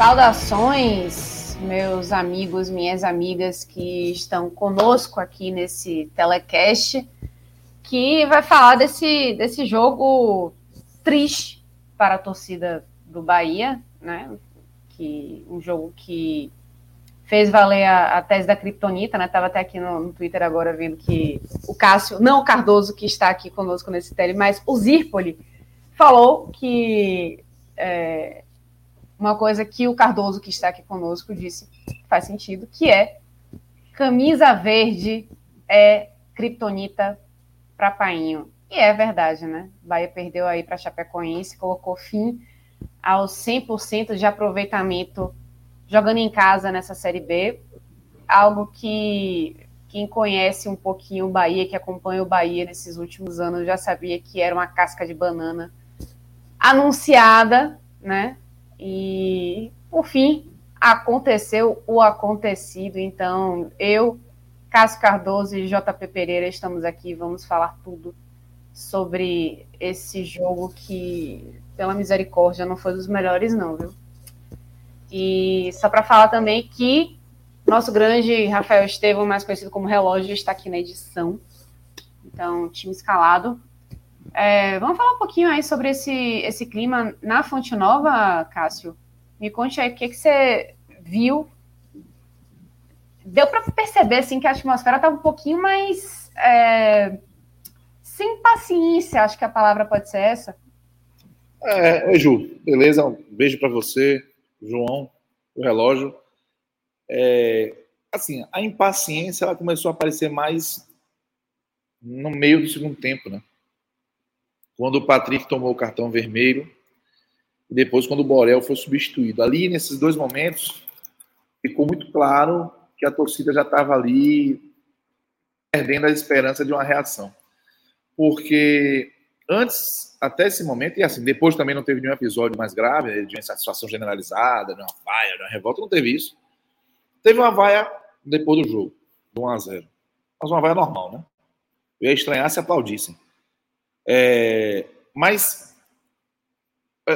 Saudações, meus amigos, minhas amigas que estão conosco aqui nesse telecast, que vai falar desse, desse jogo triste para a torcida do Bahia, né? Que um jogo que fez valer a, a tese da Kryptonita, né? Tava até aqui no, no, Twitter agora vendo que o Cássio, não o Cardoso que está aqui conosco nesse tele, mas o Zirpoli falou que é, uma coisa que o Cardoso, que está aqui conosco, disse faz sentido, que é camisa verde é criptonita para Painho. E é verdade, né? Bahia perdeu aí para Chapecoense, colocou fim aos 100% de aproveitamento jogando em casa nessa Série B, algo que quem conhece um pouquinho o Bahia, que acompanha o Bahia nesses últimos anos, já sabia que era uma casca de banana anunciada, né? E, por fim, aconteceu o acontecido. Então, eu, Cássio Cardoso e JP Pereira estamos aqui, vamos falar tudo sobre esse jogo que, pela misericórdia, não foi dos melhores, não, viu? E só para falar também que nosso grande Rafael Estevam, mais conhecido como Relógio, está aqui na edição. Então, time escalado. É, vamos falar um pouquinho aí sobre esse, esse clima na Fonte Nova, Cássio. Me conte aí o que, que você viu. Deu para perceber assim, que a atmosfera estava um pouquinho mais é, sem paciência, acho que a palavra pode ser essa. É, Ju, beleza? Um beijo para você, João, o relógio. É, assim, a impaciência ela começou a aparecer mais no meio do segundo tempo, né? Quando o Patrick tomou o cartão vermelho e depois quando o Borel foi substituído. Ali, nesses dois momentos, ficou muito claro que a torcida já estava ali perdendo a esperança de uma reação. Porque antes, até esse momento, e assim, depois também não teve nenhum episódio mais grave, de uma insatisfação generalizada, de uma vaia, de uma revolta, não teve isso. Teve uma vaia depois do jogo, do 1x0. Mas uma vaia normal, né? Eu ia estranhar se aplaudissem. É, mas é,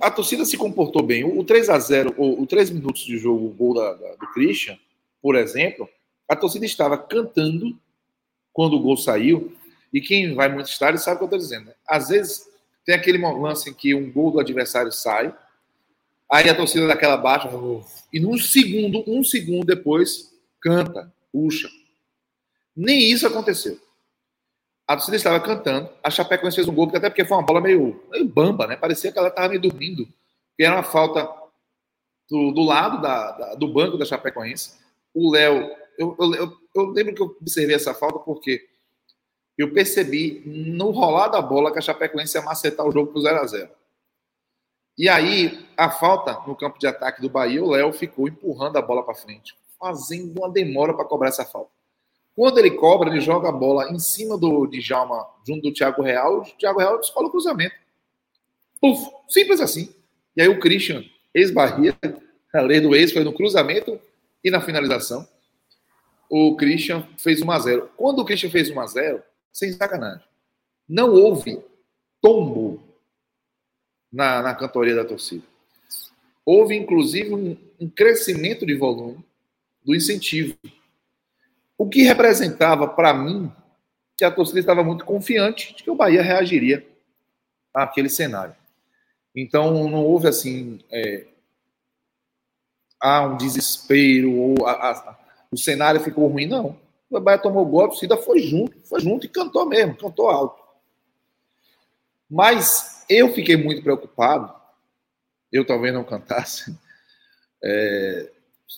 a torcida se comportou bem. O 3 a 0 o, o 3 minutos de jogo, o gol da, da, do Christian, por exemplo, a torcida estava cantando quando o gol saiu. E quem vai muito estádio sabe o que eu estou dizendo. Né? Às vezes tem aquele lance em que um gol do adversário sai, aí a torcida daquela baixa, e num segundo, um segundo depois, canta, puxa. Nem isso aconteceu. A torcida estava cantando, a Chapecoense fez um gol, até porque foi uma bola meio, meio bamba, né? Parecia que ela estava meio dormindo. Que era uma falta do, do lado da, da, do banco da Chapecoense. O Léo, eu, eu, eu, lembro que eu observei essa falta porque eu percebi no rolar da bola que a Chapecoense ia macetar o jogo para o 0 a 0 E aí, a falta no campo de ataque do Bahia, o Léo ficou empurrando a bola para frente, fazendo uma demora para cobrar essa falta. Quando ele cobra, ele joga a bola em cima do Djalma, junto do Thiago Real, o Thiago Real escola o cruzamento. Puf, simples assim. E aí o Christian, ex-barreira, a lei do ex foi no cruzamento e na finalização. O Christian fez 1 a 0 Quando o Christian fez 1 a 0 sem sacanagem, não houve tombo na, na cantoria da torcida. Houve, inclusive, um, um crescimento de volume do incentivo. O que representava para mim que a torcida estava muito confiante de que o Bahia reagiria àquele cenário. Então não houve assim é, um desespero ou a, a, o cenário ficou ruim, não. O Bahia tomou gol, a torcida foi junto, foi junto e cantou mesmo, cantou alto. Mas eu fiquei muito preocupado, eu talvez não cantasse, é,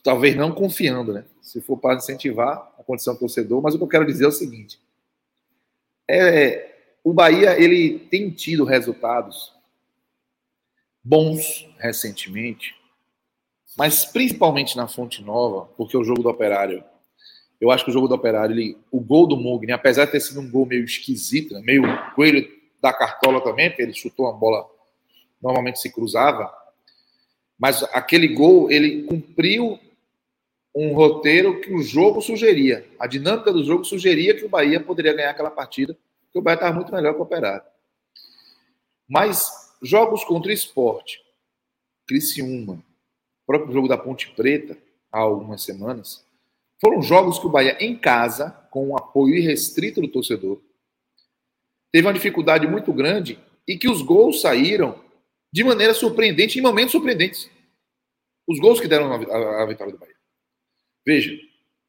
talvez não confiando, né? Se for para incentivar condição do torcedor, mas o que eu quero dizer é o seguinte: é, o Bahia ele tem tido resultados bons recentemente, mas principalmente na Fonte Nova, porque o jogo do Operário, eu acho que o jogo do Operário, ele, o gol do Mugni, apesar de ter sido um gol meio esquisito, né, meio coelho da cartola também, porque ele chutou uma bola, normalmente se cruzava, mas aquele gol, ele cumpriu um roteiro que o jogo sugeria, a dinâmica do jogo sugeria que o Bahia poderia ganhar aquela partida, porque o Bahia estava muito melhor que o Operário. Mas jogos contra o esporte, Criciúma, o próprio jogo da Ponte Preta, há algumas semanas, foram jogos que o Bahia, em casa, com um apoio irrestrito do torcedor, teve uma dificuldade muito grande e que os gols saíram de maneira surpreendente, em momentos surpreendentes. Os gols que deram a vitória do Bahia. Veja,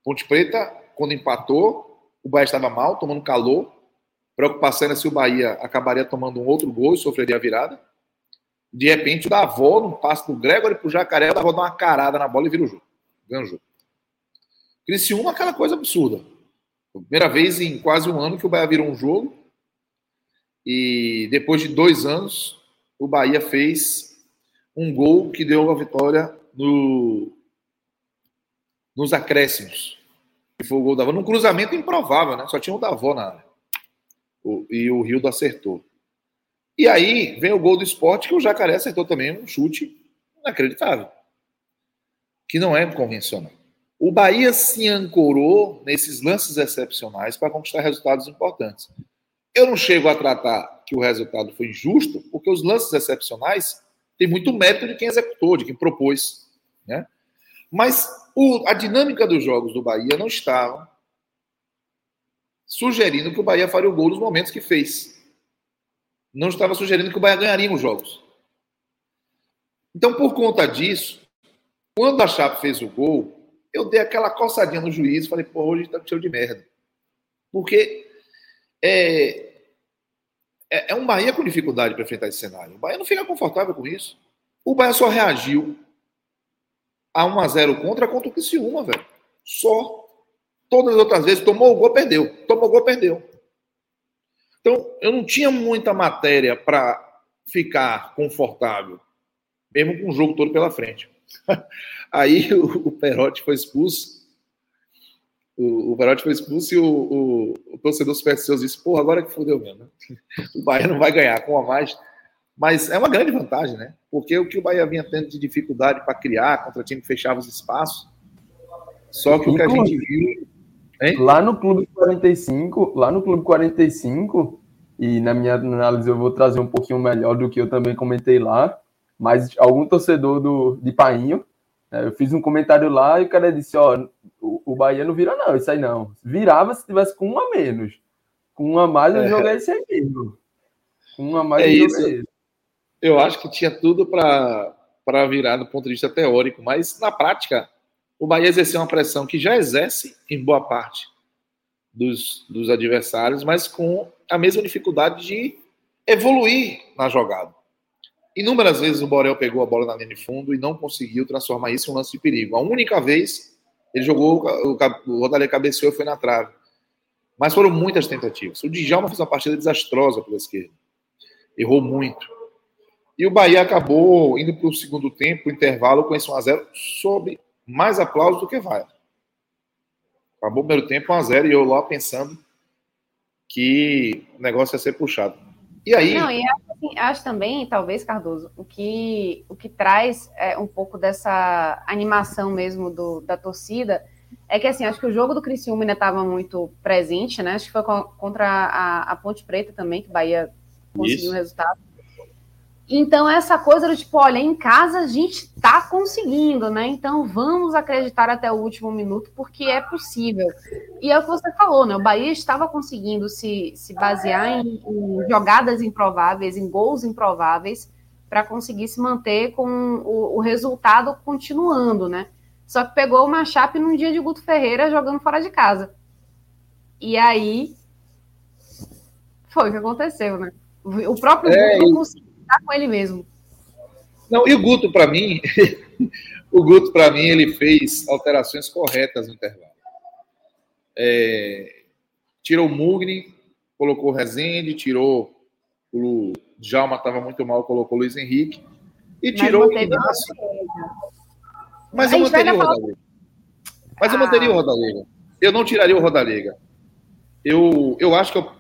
Ponte Preta, quando empatou, o Bahia estava mal, tomando calor, Preocupação era se o Bahia acabaria tomando um outro gol e sofreria a virada. De repente, o Davó, num passe do Gregory pro Jacaré, o Davó dá uma carada na bola e vira o jogo. Ganha o jogo. Criciúma, aquela coisa absurda. Primeira vez em quase um ano que o Bahia virou um jogo. E depois de dois anos, o Bahia fez um gol que deu a vitória no, nos acréscimos. Que foi o gol da Davó. Num cruzamento improvável, né? Só tinha o Davó na área e o Rildo acertou. E aí vem o gol do esporte que o Jacaré acertou também um chute inacreditável, que não é convencional. O Bahia se ancorou nesses lances excepcionais para conquistar resultados importantes. Eu não chego a tratar que o resultado foi injusto, porque os lances excepcionais têm muito mérito de quem executou, de quem propôs. Né? Mas o, a dinâmica dos jogos do Bahia não estava sugerindo que o Bahia faria o gol nos momentos que fez. Não estava sugerindo que o Bahia ganharia os jogos. Então, por conta disso, quando a Chape fez o gol, eu dei aquela coçadinha no juiz e falei, pô, hoje tá cheio de merda. Porque é, é, é um Bahia com dificuldade para enfrentar esse cenário. O Bahia não fica confortável com isso. O Bahia só reagiu a 1 a 0 contra contra o Criciúma, velho. Só. Todas as outras vezes tomou o gol, perdeu. Tomou o gol, perdeu. Então, eu não tinha muita matéria para ficar confortável, mesmo com o jogo todo pela frente. Aí o, o Perotti foi expulso. O, o Perotti foi expulso e o, o, o torcedor supersticioso disse: Porra, agora que fodeu mesmo. Né? O Bahia não vai ganhar com a mais. Mas é uma grande vantagem, né? Porque o que o Bahia vinha tendo de dificuldade para criar contra time que fechava os espaços. Só que o que a gente viu Hein? Lá no Clube 45, lá no Clube 45, e na minha análise eu vou trazer um pouquinho melhor do que eu também comentei lá, mas algum torcedor do, de Painho, né, eu fiz um comentário lá e o cara disse, ó, o, o Bahia não vira não, isso aí não. Virava se tivesse com um a menos. Com um a mais eu é. joguei esse aí mesmo. Com um a mais é eu isso. Eu acho que tinha tudo para virar do ponto de vista teórico, mas na prática o Bahia exerceu uma pressão que já exerce em boa parte dos, dos adversários, mas com a mesma dificuldade de evoluir na jogada. Inúmeras vezes o Borel pegou a bola na linha de fundo e não conseguiu transformar isso em um lance de perigo. A única vez ele jogou, o, o Rodalé cabeceou e foi na trave. Mas foram muitas tentativas. O Djalma fez uma partida desastrosa pela esquerda. Errou muito. E o Bahia acabou indo para o segundo tempo, intervalo, com esse 1x0, sob mais aplausos do que vai. Acabou o primeiro tempo 1x0 e eu lá pensando que o negócio ia ser puxado. E aí. Não, e acho, assim, acho também, talvez, Cardoso, o que, o que traz é, um pouco dessa animação mesmo do, da torcida é que, assim, acho que o jogo do Criciúma ainda estava muito presente, né? Acho que foi contra a, a Ponte Preta também, que o Bahia conseguiu o um resultado. Então, essa coisa do tipo, olha, em casa a gente está conseguindo, né? Então vamos acreditar até o último minuto, porque é possível. E é o que você falou, né? O Bahia estava conseguindo se, se basear em, em jogadas improváveis, em gols improváveis, para conseguir se manter com o, o, resultado continuando, né? Só que pegou uma chape num dia de Guto Ferreira jogando fora de casa. E aí foi o que aconteceu, né? O próprio é, Guto não consegue estar com ele mesmo. Não, e o Guto, para mim, o Guto, para mim, ele fez alterações corretas no intervalo. É, tirou o Mugni, colocou o Rezende, tirou o Djalma, estava muito mal, colocou o Luiz Henrique. E tirou o Inácio. Mas eu manteria o Rodalega. Mas eu manteria o ah. Rodalega. Eu não tiraria o Rodalega. Eu, eu acho que eu.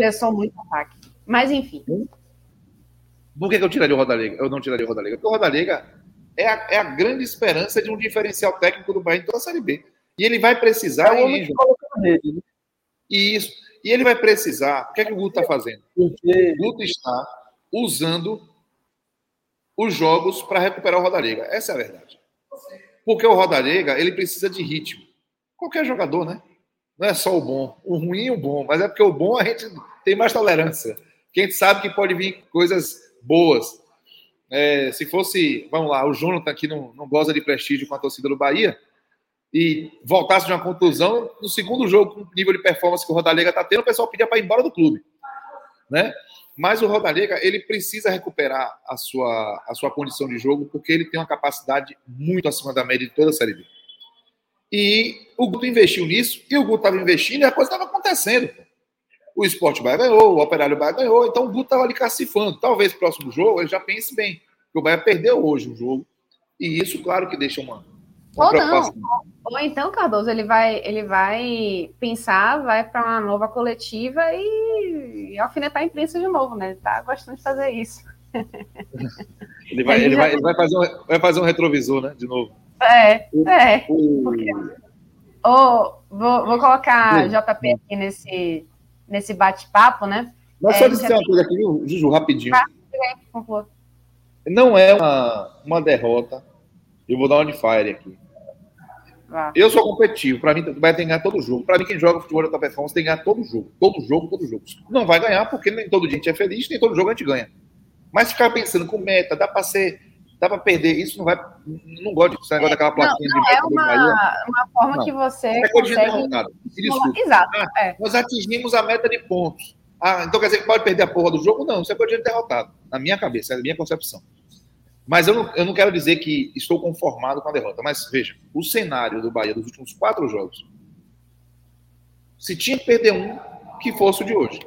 É só muito ataque. Mas enfim. Por que, eu tiraria o Rodalega? Eu não tiraria o Rodalega. Porque o Rodalega é a, é a grande esperança de um diferencial técnico do Bahia em toda a Série B. E ele vai precisar. É em... Rede, né? Isso. E ele vai precisar. O que é que o Guto está fazendo? Porque... O Guto está usando os jogos para recuperar o Rodalega. Essa é a verdade. Porque o Rodalega, ele precisa de ritmo. Qualquer jogador, né? Não é só o bom. O ruim e o bom. Mas é porque o bom a gente tem mais tolerância. Porque a gente sabe que pode vir coisas boas. É, se fosse, vamos lá, o Jonathan aqui não, não goza de prestígio com a torcida do Bahia e voltasse de uma contusão, no segundo jogo, com o nível de performance que o Rodalega está tendo, o pessoal pedia para ir embora do clube. Né? Mas o Rodalega, ele precisa recuperar a sua, a sua condição de jogo, porque ele tem uma capacidade muito acima da média de toda a Série B. E o Guto investiu nisso, e o Guto estava investindo, e a coisa estava acontecendo. O Esporte Bahia ganhou, o Operário Bahia ganhou, então o Guto estava ali cacifando. Talvez próximo jogo ele já pense bem, porque o Bahia perdeu hoje o jogo, e isso, claro, que deixa uma. uma Ou não. Ou então, Cardoso, ele vai, ele vai pensar, vai para uma nova coletiva e, e alfinetar a imprensa de novo, né? Ele tá gostando de fazer isso. Ele vai, ele vai, ele vai, fazer um, vai fazer um retrovisor, né? De novo. É, é. Porque... Oh, vou, vou colocar. JP aqui nesse, nesse bate-papo, né? Mas é, só dizer uma coisa aqui, viu, Juju, rapidinho. Tá, Não é uma, uma derrota. Eu vou dar um fire aqui. Ah. Eu sou competitivo. Para mim, vai ter que ganhar todo jogo. Para mim, quem joga futebol da performance tem que ganhar todo jogo. Todo jogo, todo jogo. Não vai ganhar porque nem todo dia a gente é feliz, nem todo jogo a gente ganha. Mas ficar pensando com meta, dá para ser dá para perder. Isso não vai. Não gosto desse negócio daquela plaquinha não, não de é uma, uma forma não. que você. É consegue... Exato. Ah, é. Nós atingimos a meta de pontos. Ah, então quer dizer que pode perder a porra do jogo? Não, você pode ser derrotado. Na minha cabeça, é a minha concepção. Mas eu não, eu não quero dizer que estou conformado com a derrota. Mas veja, o cenário do Bahia dos últimos quatro jogos. Se tinha que perder um, que fosse o de hoje.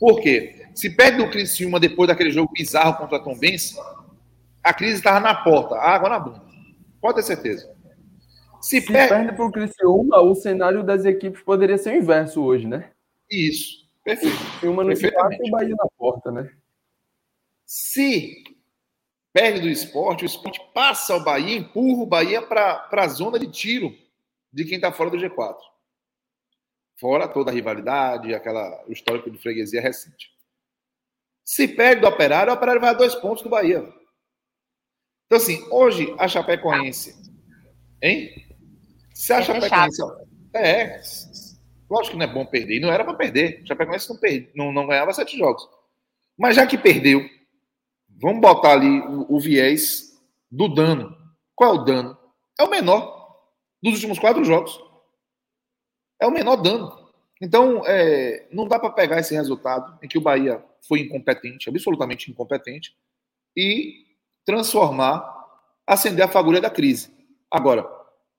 Por quê? Se perde do Criciúma depois daquele jogo bizarro contra a Tombense, a crise estava na porta, água na bunda. Pode ter certeza. Se, Se perde, perde para o Criciúma, o cenário das equipes poderia ser o inverso hoje, né? Isso. Perfeito. Uma no e o Bahia na porta, né? Se perde do esporte, o esporte passa o Bahia, empurra o Bahia para a zona de tiro de quem está fora do G4. Fora toda a rivalidade, aquela, o histórico de freguesia recente. Se perde do Operário, o Operário vai a dois pontos do Bahia. Então, assim, hoje a Chapecoense. Hein? Se a é Chapecoense. É, lógico que não é bom perder. E não era para perder. A Chapecoense não, perde, não, não ganhava sete jogos. Mas já que perdeu, vamos botar ali o, o viés do dano. Qual é o dano? É o menor dos últimos quatro jogos. É o menor dano. Então, é, não dá para pegar esse resultado em que o Bahia foi incompetente, absolutamente incompetente, e transformar, acender a fagulha da crise. Agora,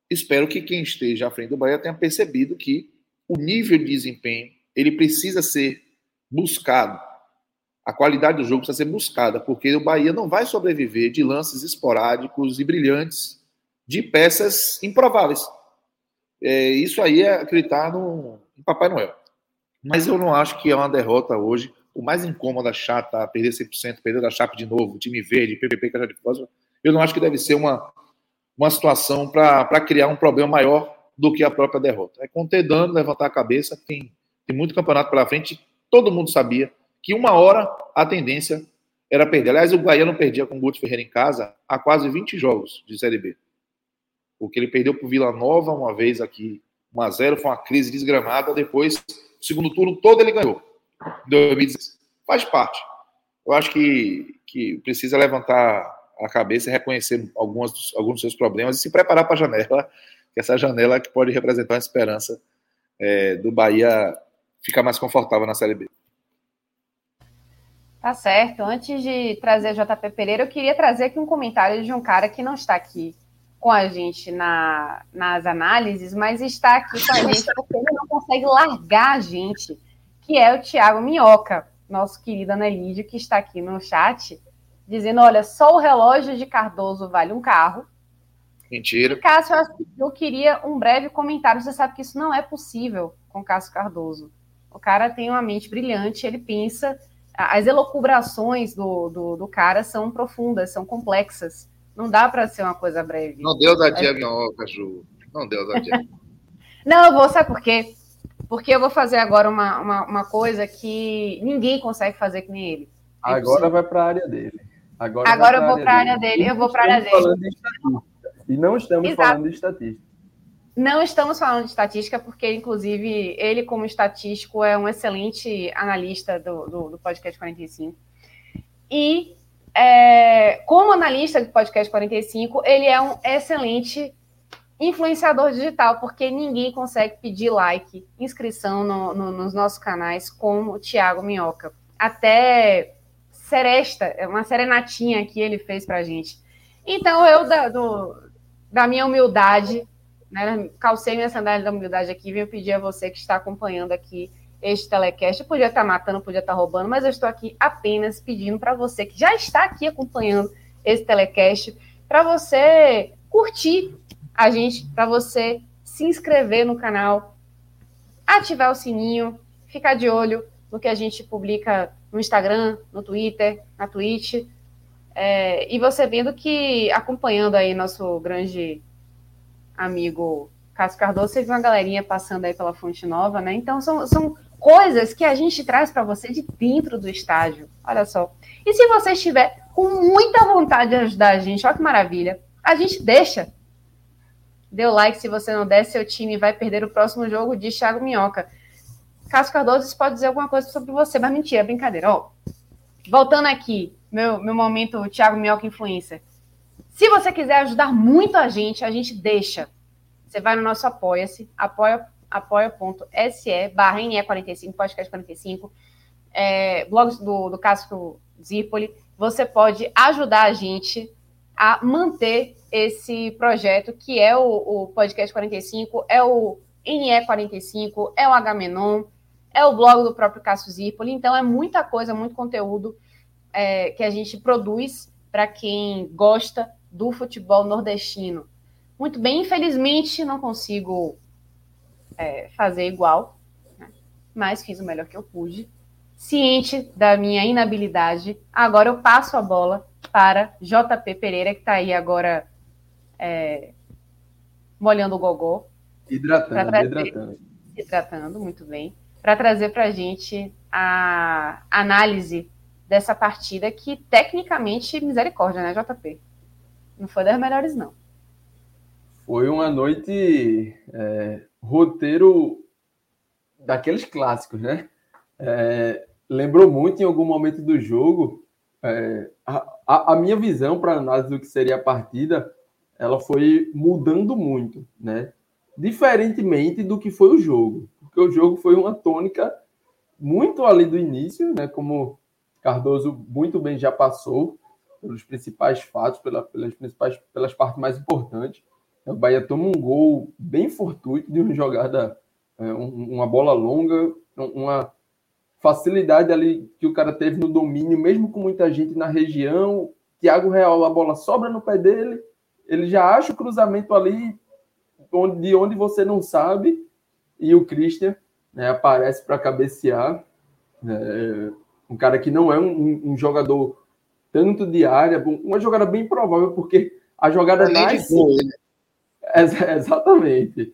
espero que quem esteja à frente do Bahia tenha percebido que o nível de desempenho ele precisa ser buscado. A qualidade do jogo precisa ser buscada, porque o Bahia não vai sobreviver de lances esporádicos e brilhantes de peças improváveis. É, isso aí é acreditar no, no Papai Noel. Mas eu não acho que é uma derrota hoje o mais incômoda, chata, perder 100%, perder da Chape de novo, time verde, PPP, Caixa de Foz, eu não acho que deve ser uma, uma situação para criar um problema maior do que a própria derrota. É conter dano, levantar a cabeça, tem, tem muito campeonato pela frente, todo mundo sabia que uma hora a tendência era perder. Aliás, o Bahia não perdia com o Guto Ferreira em casa há quase 20 jogos de Série B. Porque ele perdeu para o Vila Nova uma vez aqui, 1x0, foi uma crise desgramada. Depois, segundo turno todo ele ganhou. 2016. Faz parte. Eu acho que, que precisa levantar a cabeça e reconhecer alguns, alguns dos seus problemas e se preparar para a janela, que essa janela que pode representar a esperança é, do Bahia ficar mais confortável na Série B. Tá certo. Antes de trazer JP Pereira, eu queria trazer aqui um comentário de um cara que não está aqui com a gente na, nas análises, mas está aqui com a gente porque ele não consegue largar a gente, que é o Tiago Minhoca, nosso querido Anelídio, que está aqui no chat, dizendo: olha, só o relógio de Cardoso vale um carro. Mentira. Cássio, eu queria um breve comentário. Você sabe que isso não é possível com Cássio Cardoso. O cara tem uma mente brilhante, ele pensa. As elocubrações do, do, do cara são profundas, são complexas. Não dá para ser uma coisa breve. Não deu da dia minhoca, Ju. Não deu da dia. Não, eu vou, sabe por quê? Porque eu vou fazer agora uma, uma, uma coisa que ninguém consegue fazer que nem ele. É agora vai para a área dele. Agora, agora eu vou para a área dele. dele. Eu vou para a área dele. E não estamos Exato. falando de estatística. Não estamos falando de estatística, porque, inclusive, ele, como estatístico, é um excelente analista do, do, do podcast 45. E é, como analista do Podcast 45, ele é um excelente influenciador digital, porque ninguém consegue pedir like, inscrição no, no, nos nossos canais como o Thiago Minhoca. Até seresta, é uma serenatinha que ele fez pra gente. Então, eu, da, do, da minha humildade, né, calcei minha sandália da humildade aqui, venho pedir a você que está acompanhando aqui este telecast. Eu podia estar matando, podia estar roubando, mas eu estou aqui apenas pedindo para você que já está aqui acompanhando esse telecast, para você curtir a gente, para você se inscrever no canal, ativar o sininho, ficar de olho no que a gente publica no Instagram, no Twitter, na Twitch. É, e você vendo que, acompanhando aí nosso grande amigo Cássio Cardoso, você viu uma galerinha passando aí pela Fonte Nova, né? Então, são, são coisas que a gente traz para você de dentro do estádio. Olha só. E se você estiver com muita vontade de ajudar a gente, olha que maravilha, a gente deixa. Dê o like se você não der, seu time vai perder o próximo jogo de Thiago Minhoca. Cássio Cardoso pode dizer alguma coisa sobre você, mas mentira, brincadeira. Voltando aqui, meu, meu momento Thiago Minhoca Influencer. Se você quiser ajudar muito a gente, a gente deixa. Você vai no nosso Apoia-se, apoia apoia.se barra NE45, podcast 45, é, blog do, do Cássio Zirpoli, você pode ajudar a gente a manter esse projeto, que é o, o podcast 45, é o NE45, é o Agamenon, é o blog do próprio Cássio Zirpoli, então é muita coisa, muito conteúdo é, que a gente produz para quem gosta do futebol nordestino. Muito bem, infelizmente não consigo é, fazer igual, né? mas fiz o melhor que eu pude. Ciente da minha inabilidade, agora eu passo a bola para JP Pereira, que está aí agora é, molhando o gogó. Hidratando, trazer, hidratando. Hidratando, muito bem. Para trazer para a gente a análise dessa partida que, tecnicamente, misericórdia, né, JP? Não foi das melhores, não. Foi uma noite é, roteiro daqueles clássicos, né? É, lembrou muito em algum momento do jogo. É, a, a, minha visão para análise do que seria a partida, ela foi mudando muito, né? Diferentemente do que foi o jogo, porque o jogo foi uma tônica muito ali do início, né? Como Cardoso muito bem já passou pelos principais fatos, pela, pelas principais, pelas partes mais importantes. O Bahia toma um gol bem fortuito de uma jogada, é, uma bola longa, uma facilidade ali que o cara teve no domínio, mesmo com muita gente na região. Thiago Real, a bola sobra no pé dele, ele já acha o cruzamento ali de onde você não sabe, e o Christian né, aparece para cabecear. É, um cara que não é um, um, jogador tanto de área, uma jogada bem provável, porque a jogada nasce. Né? exatamente.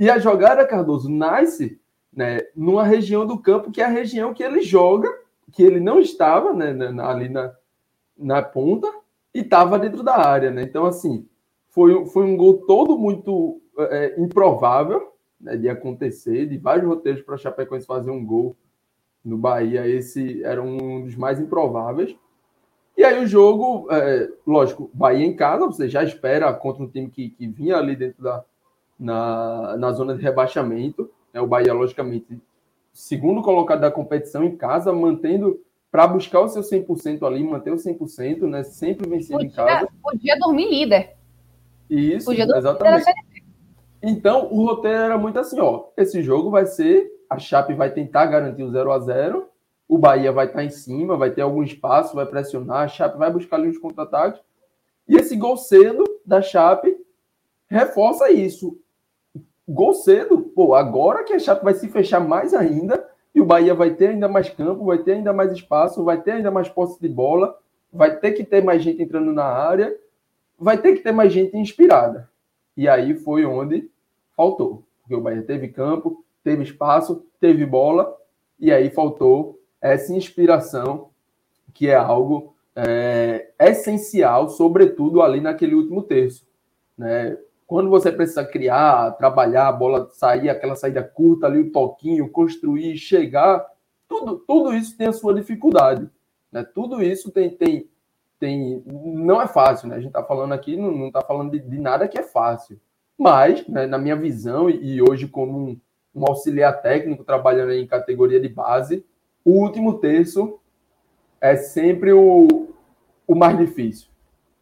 E a jogada, Cardoso, nasce né, numa região do campo que é a região que ele joga, que ele não estava né, ali na, na ponta e estava dentro da área. Né? Então, assim, foi, foi um gol todo muito é, improvável né, de acontecer, de vários roteiros para Chapecoense fazer um gol no Bahia. Esse era um dos mais improváveis. E aí o jogo, é, lógico, Bahia em casa, você já espera contra um time que, que vinha ali dentro da na, na zona de rebaixamento. Né? O Bahia, logicamente, segundo colocado da competição em casa, mantendo para buscar o seu 100% ali, manter o 100%, né? Sempre vencendo podia, em casa. Podia dormir líder. Isso, podia dormir exatamente. Líder então, o roteiro era muito assim, ó, esse jogo vai ser, a Chape vai tentar garantir o 0 a 0 o Bahia vai estar em cima, vai ter algum espaço, vai pressionar, a Chape vai buscar ali os contra-ataques, e esse gol cedo da Chape reforça isso. Gol cedo, pô, agora que a Chape vai se fechar mais ainda, e o Bahia vai ter ainda mais campo, vai ter ainda mais espaço, vai ter ainda mais posse de bola, vai ter que ter mais gente entrando na área, vai ter que ter mais gente inspirada. E aí foi onde faltou. Porque o Bahia teve campo, teve espaço, teve bola, e aí faltou essa inspiração, que é algo é, essencial, sobretudo ali naquele último terço. Né? Quando você precisa criar, trabalhar, a bola sair, aquela saída curta ali, o toquinho, construir, chegar, tudo, tudo isso tem a sua dificuldade. Né? Tudo isso tem, tem, tem. Não é fácil, né? A gente está falando aqui, não está falando de, de, nada que é fácil. Mas, né, na minha visão, e hoje como um, um auxiliar técnico trabalhando em categoria de base, o último terço é sempre o, o mais difícil.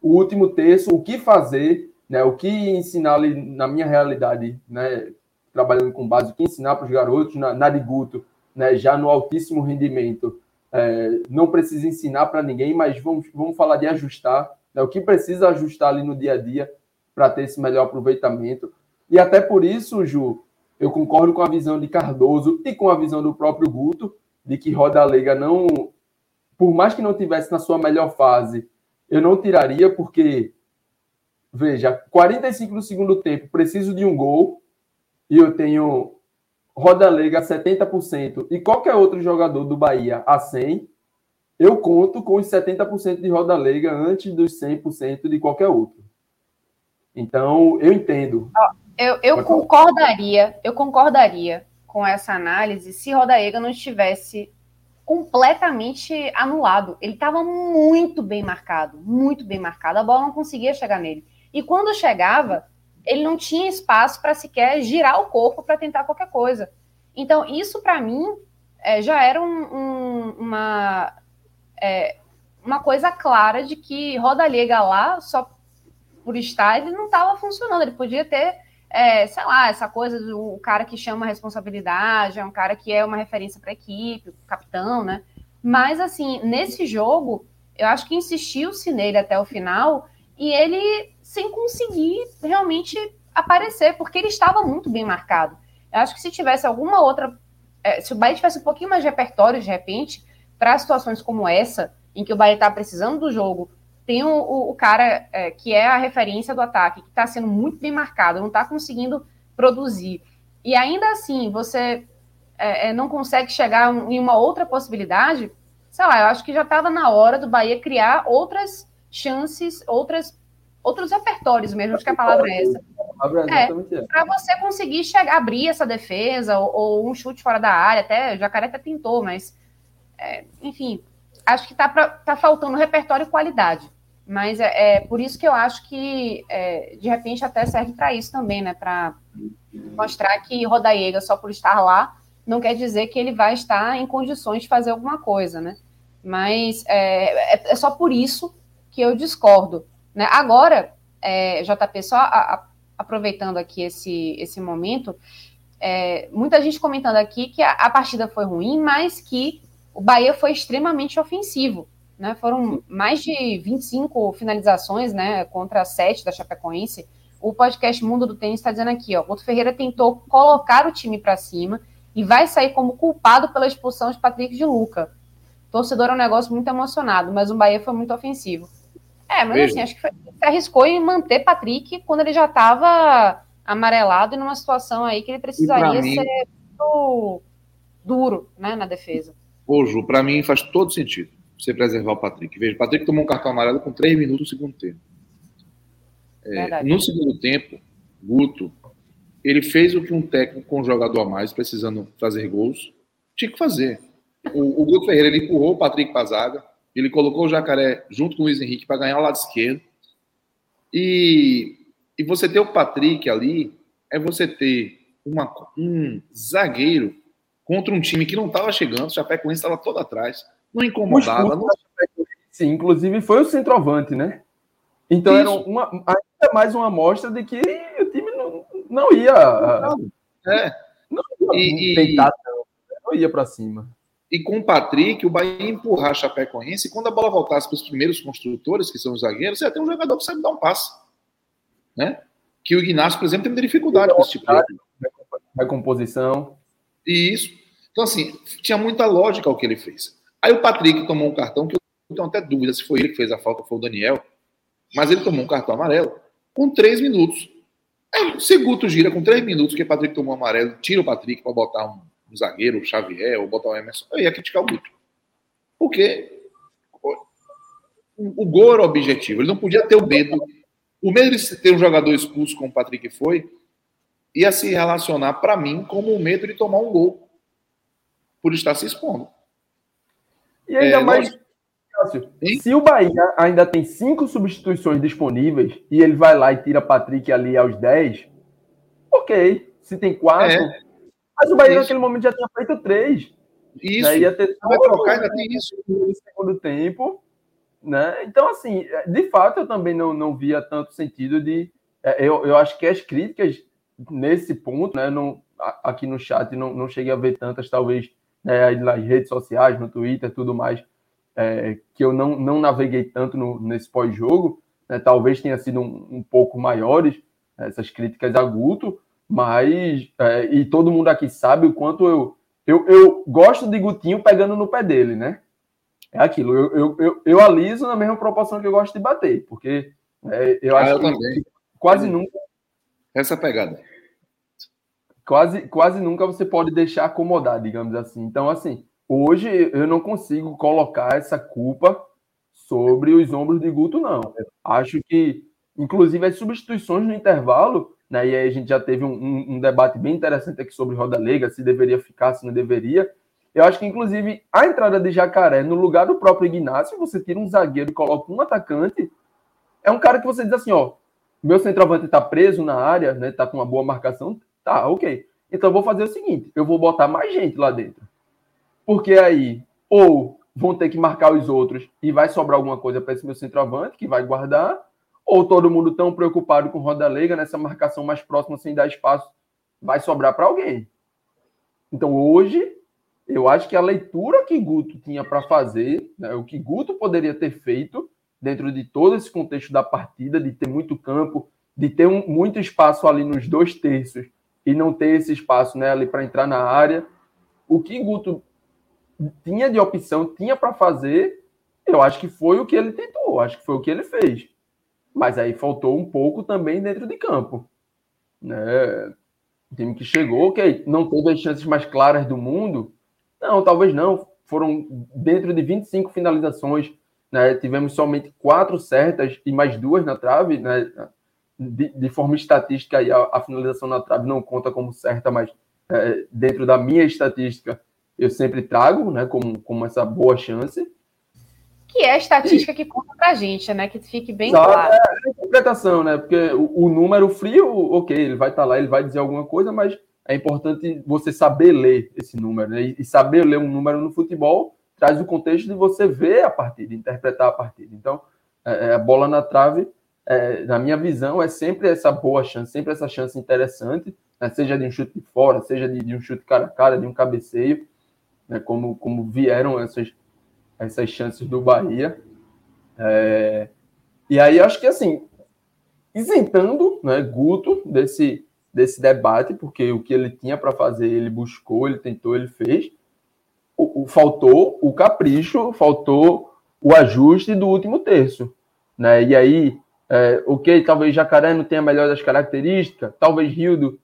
O último terço, o que fazer, né, o que ensinar ali na minha realidade, né, trabalhando com base, o que ensinar para os garotos na, na Guto, né, já no altíssimo rendimento, é, não precisa ensinar para ninguém, mas vamos, vamos falar de ajustar, né, o que precisa ajustar ali no dia a dia para ter esse melhor aproveitamento. E até por isso, Ju, eu concordo com a visão de Cardoso e com a visão do próprio Guto, de que Roda Lega não, por mais que não tivesse na sua melhor fase, eu não tiraria, porque, veja, 45 do segundo tempo, preciso de um gol, e eu tenho Roda Lega 70% e qualquer outro jogador do Bahia a 100%, eu conto com os 70% de Roda Lega antes dos 100% de qualquer outro. Então, eu entendo. Eu, eu concordaria, eu concordaria com essa análise se Rodaega não estivesse completamente anulado. Ele estava muito bem marcado, muito bem marcado. A bola não conseguia chegar nele. E quando chegava, ele não tinha espaço para sequer girar o corpo para tentar qualquer coisa. Então, isso para mim é, já era um, um, uma, é, uma coisa clara de que Rodalega lá só por estar, ele não estava funcionando. Ele podia ter, é, sei lá, essa coisa do cara que chama a responsabilidade, é um cara que é uma referência para a equipe, capitão, né? Mas, assim, nesse jogo, eu acho que insistiu-se nele até o final e ele sem conseguir realmente aparecer, porque ele estava muito bem marcado. Eu acho que se tivesse alguma outra. É, se o Bahia tivesse um pouquinho mais de repertório, de repente, para situações como essa, em que o Bahia está precisando do jogo tem o, o, o cara é, que é a referência do ataque, que está sendo muito bem marcado, não está conseguindo produzir. E ainda assim, você é, é não consegue chegar em uma outra possibilidade, sei lá, eu acho que já estava na hora do Bahia criar outras chances, outras, outros repertórios mesmo, acho que a palavra é essa. É, para você conseguir chegar, abrir essa defesa, ou, ou, um chute fora da área, até o Jacaré até tentou, mas é, enfim, acho que está tá faltando repertório e qualidade. Mas é, é, por isso que eu acho que, é, de repente, até serve para isso também, né? Para mostrar que Rodaiega, só por estar lá, não quer dizer que ele vai estar em condições de fazer alguma coisa, né? Mas é, é, é só por isso que eu discordo. Né? Agora, é, JP, só a, a, aproveitando aqui esse, esse momento, é, muita gente comentando aqui que a, a partida foi ruim, mas que o Bahia foi extremamente ofensivo. Né? Foram mais de 25 finalizações né, contra 7 da Chapecoense. O podcast Mundo do Tênis está dizendo aqui, ó, Guto Ferreira tentou colocar o time para cima e vai sair como culpado pela expulsão de Patrick de Luca. Torcedor é um negócio muito emocionado, mas o Bahia foi muito ofensivo. É, mas Veja. assim, acho que foi, se arriscou em manter Patrick quando ele já estava amarelado e numa situação aí que ele precisaria mim, ser muito duro né, na defesa. Ô, Ju, para mim faz todo sentido você preservar o Patrick. Veja, o Patrick tomou um cartão amarelo com três minutos no segundo tempo. É, no segundo tempo, Guto, ele fez o que um técnico com um jogador a mais, precisando fazer gols, tinha que fazer. O, o Guto Ferreira ele empurrou o Patrick para a zaga, ele colocou o Jacaré junto com o Luiz Henrique para ganhar o lado esquerdo. E, e você ter o Patrick ali é você ter uma, um zagueiro contra um time que não estava chegando, o Chapecoense estava todo atrás. não incomodava. Não... Sim, inclusive foi o centroavante, né? Então Isso. era uma, ainda mais uma amostra de que o time não, não ia. É. Não ia e, tentar, não ia para cima. E com o Patrick, o Bahia ia empurrar a Chapecoense, e quando a bola voltasse para os primeiros construtores, que são os zagueiros, você ia ter um jogador que sabe dar um passe. Né? Que o Ignacio, por exemplo, tem dificuldade com esse tipo de recomposição. Isso. Então, assim, tinha muita lógica o que ele fez. Aí o Patrick tomou um cartão que eu tenho até dúvida se foi ele que fez a falta, foi o Daniel. Mas ele tomou um cartão amarelo com três minutos. Aí, se Guto gira com três minutos, que o Patrick tomou um amarelo, tira o Patrick para botar um, um, zagueiro, o Xavier, ou botar o Emerson, eu ia criticar o Guto. Porque o, o gol era o objetivo. Ele não podia ter o medo. O medo de ter um jogador expulso, como o Patrick foi, ia se relacionar para mim como o medo de tomar um gol por estar se expondo. E ainda é, mais, nós... se o Bahia ainda tem cinco substituições disponíveis e ele vai lá e tira Patrick ali aos 10, ok. Se tem quatro. É. Mas o Bahia isso. naquele momento já tinha feito três. Isso. Né? Ia ter vai trocar, ainda tem isso. No segundo tempo. Né? Então, assim, de fato, eu também não, não via tanto sentido de. É, eu, eu acho que as críticas nesse ponto, né, não, aqui no chat não, não cheguei a ver tantas, talvez, né, nas redes sociais, no Twitter, tudo mais, é, que eu não, não naveguei tanto no, nesse pós-jogo, né, talvez tenha sido um, um, pouco maiores essas críticas a Guto, mas é, e todo mundo aqui sabe o quanto eu, eu, eu gosto de Gutinho pegando no pé dele, né? É aquilo, eu, eu, eu, eu aliso na mesma proporção que eu gosto de bater, porque é, eu ah, acho eu que quase nunca essa pegada. Quase, quase nunca você pode deixar acomodar, digamos assim. Então, assim, hoje eu não consigo colocar essa culpa sobre os ombros de Guto, não. Acho que, inclusive, as substituições no intervalo, né, e aí a gente já teve um, um, um debate bem interessante aqui sobre Roda Lega, se deveria ficar, se não deveria. Eu acho que, inclusive, a entrada de Jacaré no lugar do próprio Ignacio, você tira um zagueiro e coloca um atacante, é um cara que você diz assim, ó, meu centroavante está preso na área, né? Tá com uma boa marcação. Tá, ok. Então eu vou fazer o seguinte: eu vou botar mais gente lá dentro. Porque aí, ou vão ter que marcar os outros e vai sobrar alguma coisa para esse meu centroavante que vai guardar, ou todo mundo tão preocupado com roda leiga nessa marcação mais próxima sem dar espaço, vai sobrar para alguém. Então hoje, eu acho que a leitura que Guto tinha para fazer, né, o que Guto poderia ter feito, dentro de todo esse contexto da partida, de ter muito campo, de ter um, muito espaço ali nos dois terços e não ter esse espaço né, ali para entrar na área. O que Guto tinha de opção, tinha para fazer, eu acho que foi o que ele tentou, acho que foi o que ele fez. Mas aí faltou um pouco também dentro de campo. Né? O time que chegou, ok, não teve as chances mais claras do mundo. Não, talvez não. Foram dentro de 25 finalizações, né? Tivemos somente quatro certas e mais duas na trave, né? De, de forma estatística, a, a, finalização na trave não conta como certa, mas é, dentro da minha estatística, eu sempre trago, né? Como, como essa boa chance. Que é a estatística que conta pra gente, né? Que fique bem claro. É a interpretação, né? Porque o, o número frio, ok, ele vai estar tá lá, ele vai dizer alguma coisa, mas é importante você saber ler esse número, né? E saber ler um número no futebol traz o contexto de você ver a partida, interpretar a partida. Então, é, é, a bola na trave, é, na minha visão, é sempre essa boa chance, sempre essa chance interessante, né? seja de um chute de fora, seja de, de, um chute cara a cara, de um cabeceio, né? como, como vieram essas, essas chances do Bahia. É, e aí, acho que assim, isentando né, Guto desse, desse debate, porque o que ele tinha para fazer, ele buscou, ele tentou, ele fez o, o, faltou o capricho, faltou o ajuste do último terço. Né? E aí, é, ok, talvez Jacaré não tenha a melhor das características, talvez Rildo,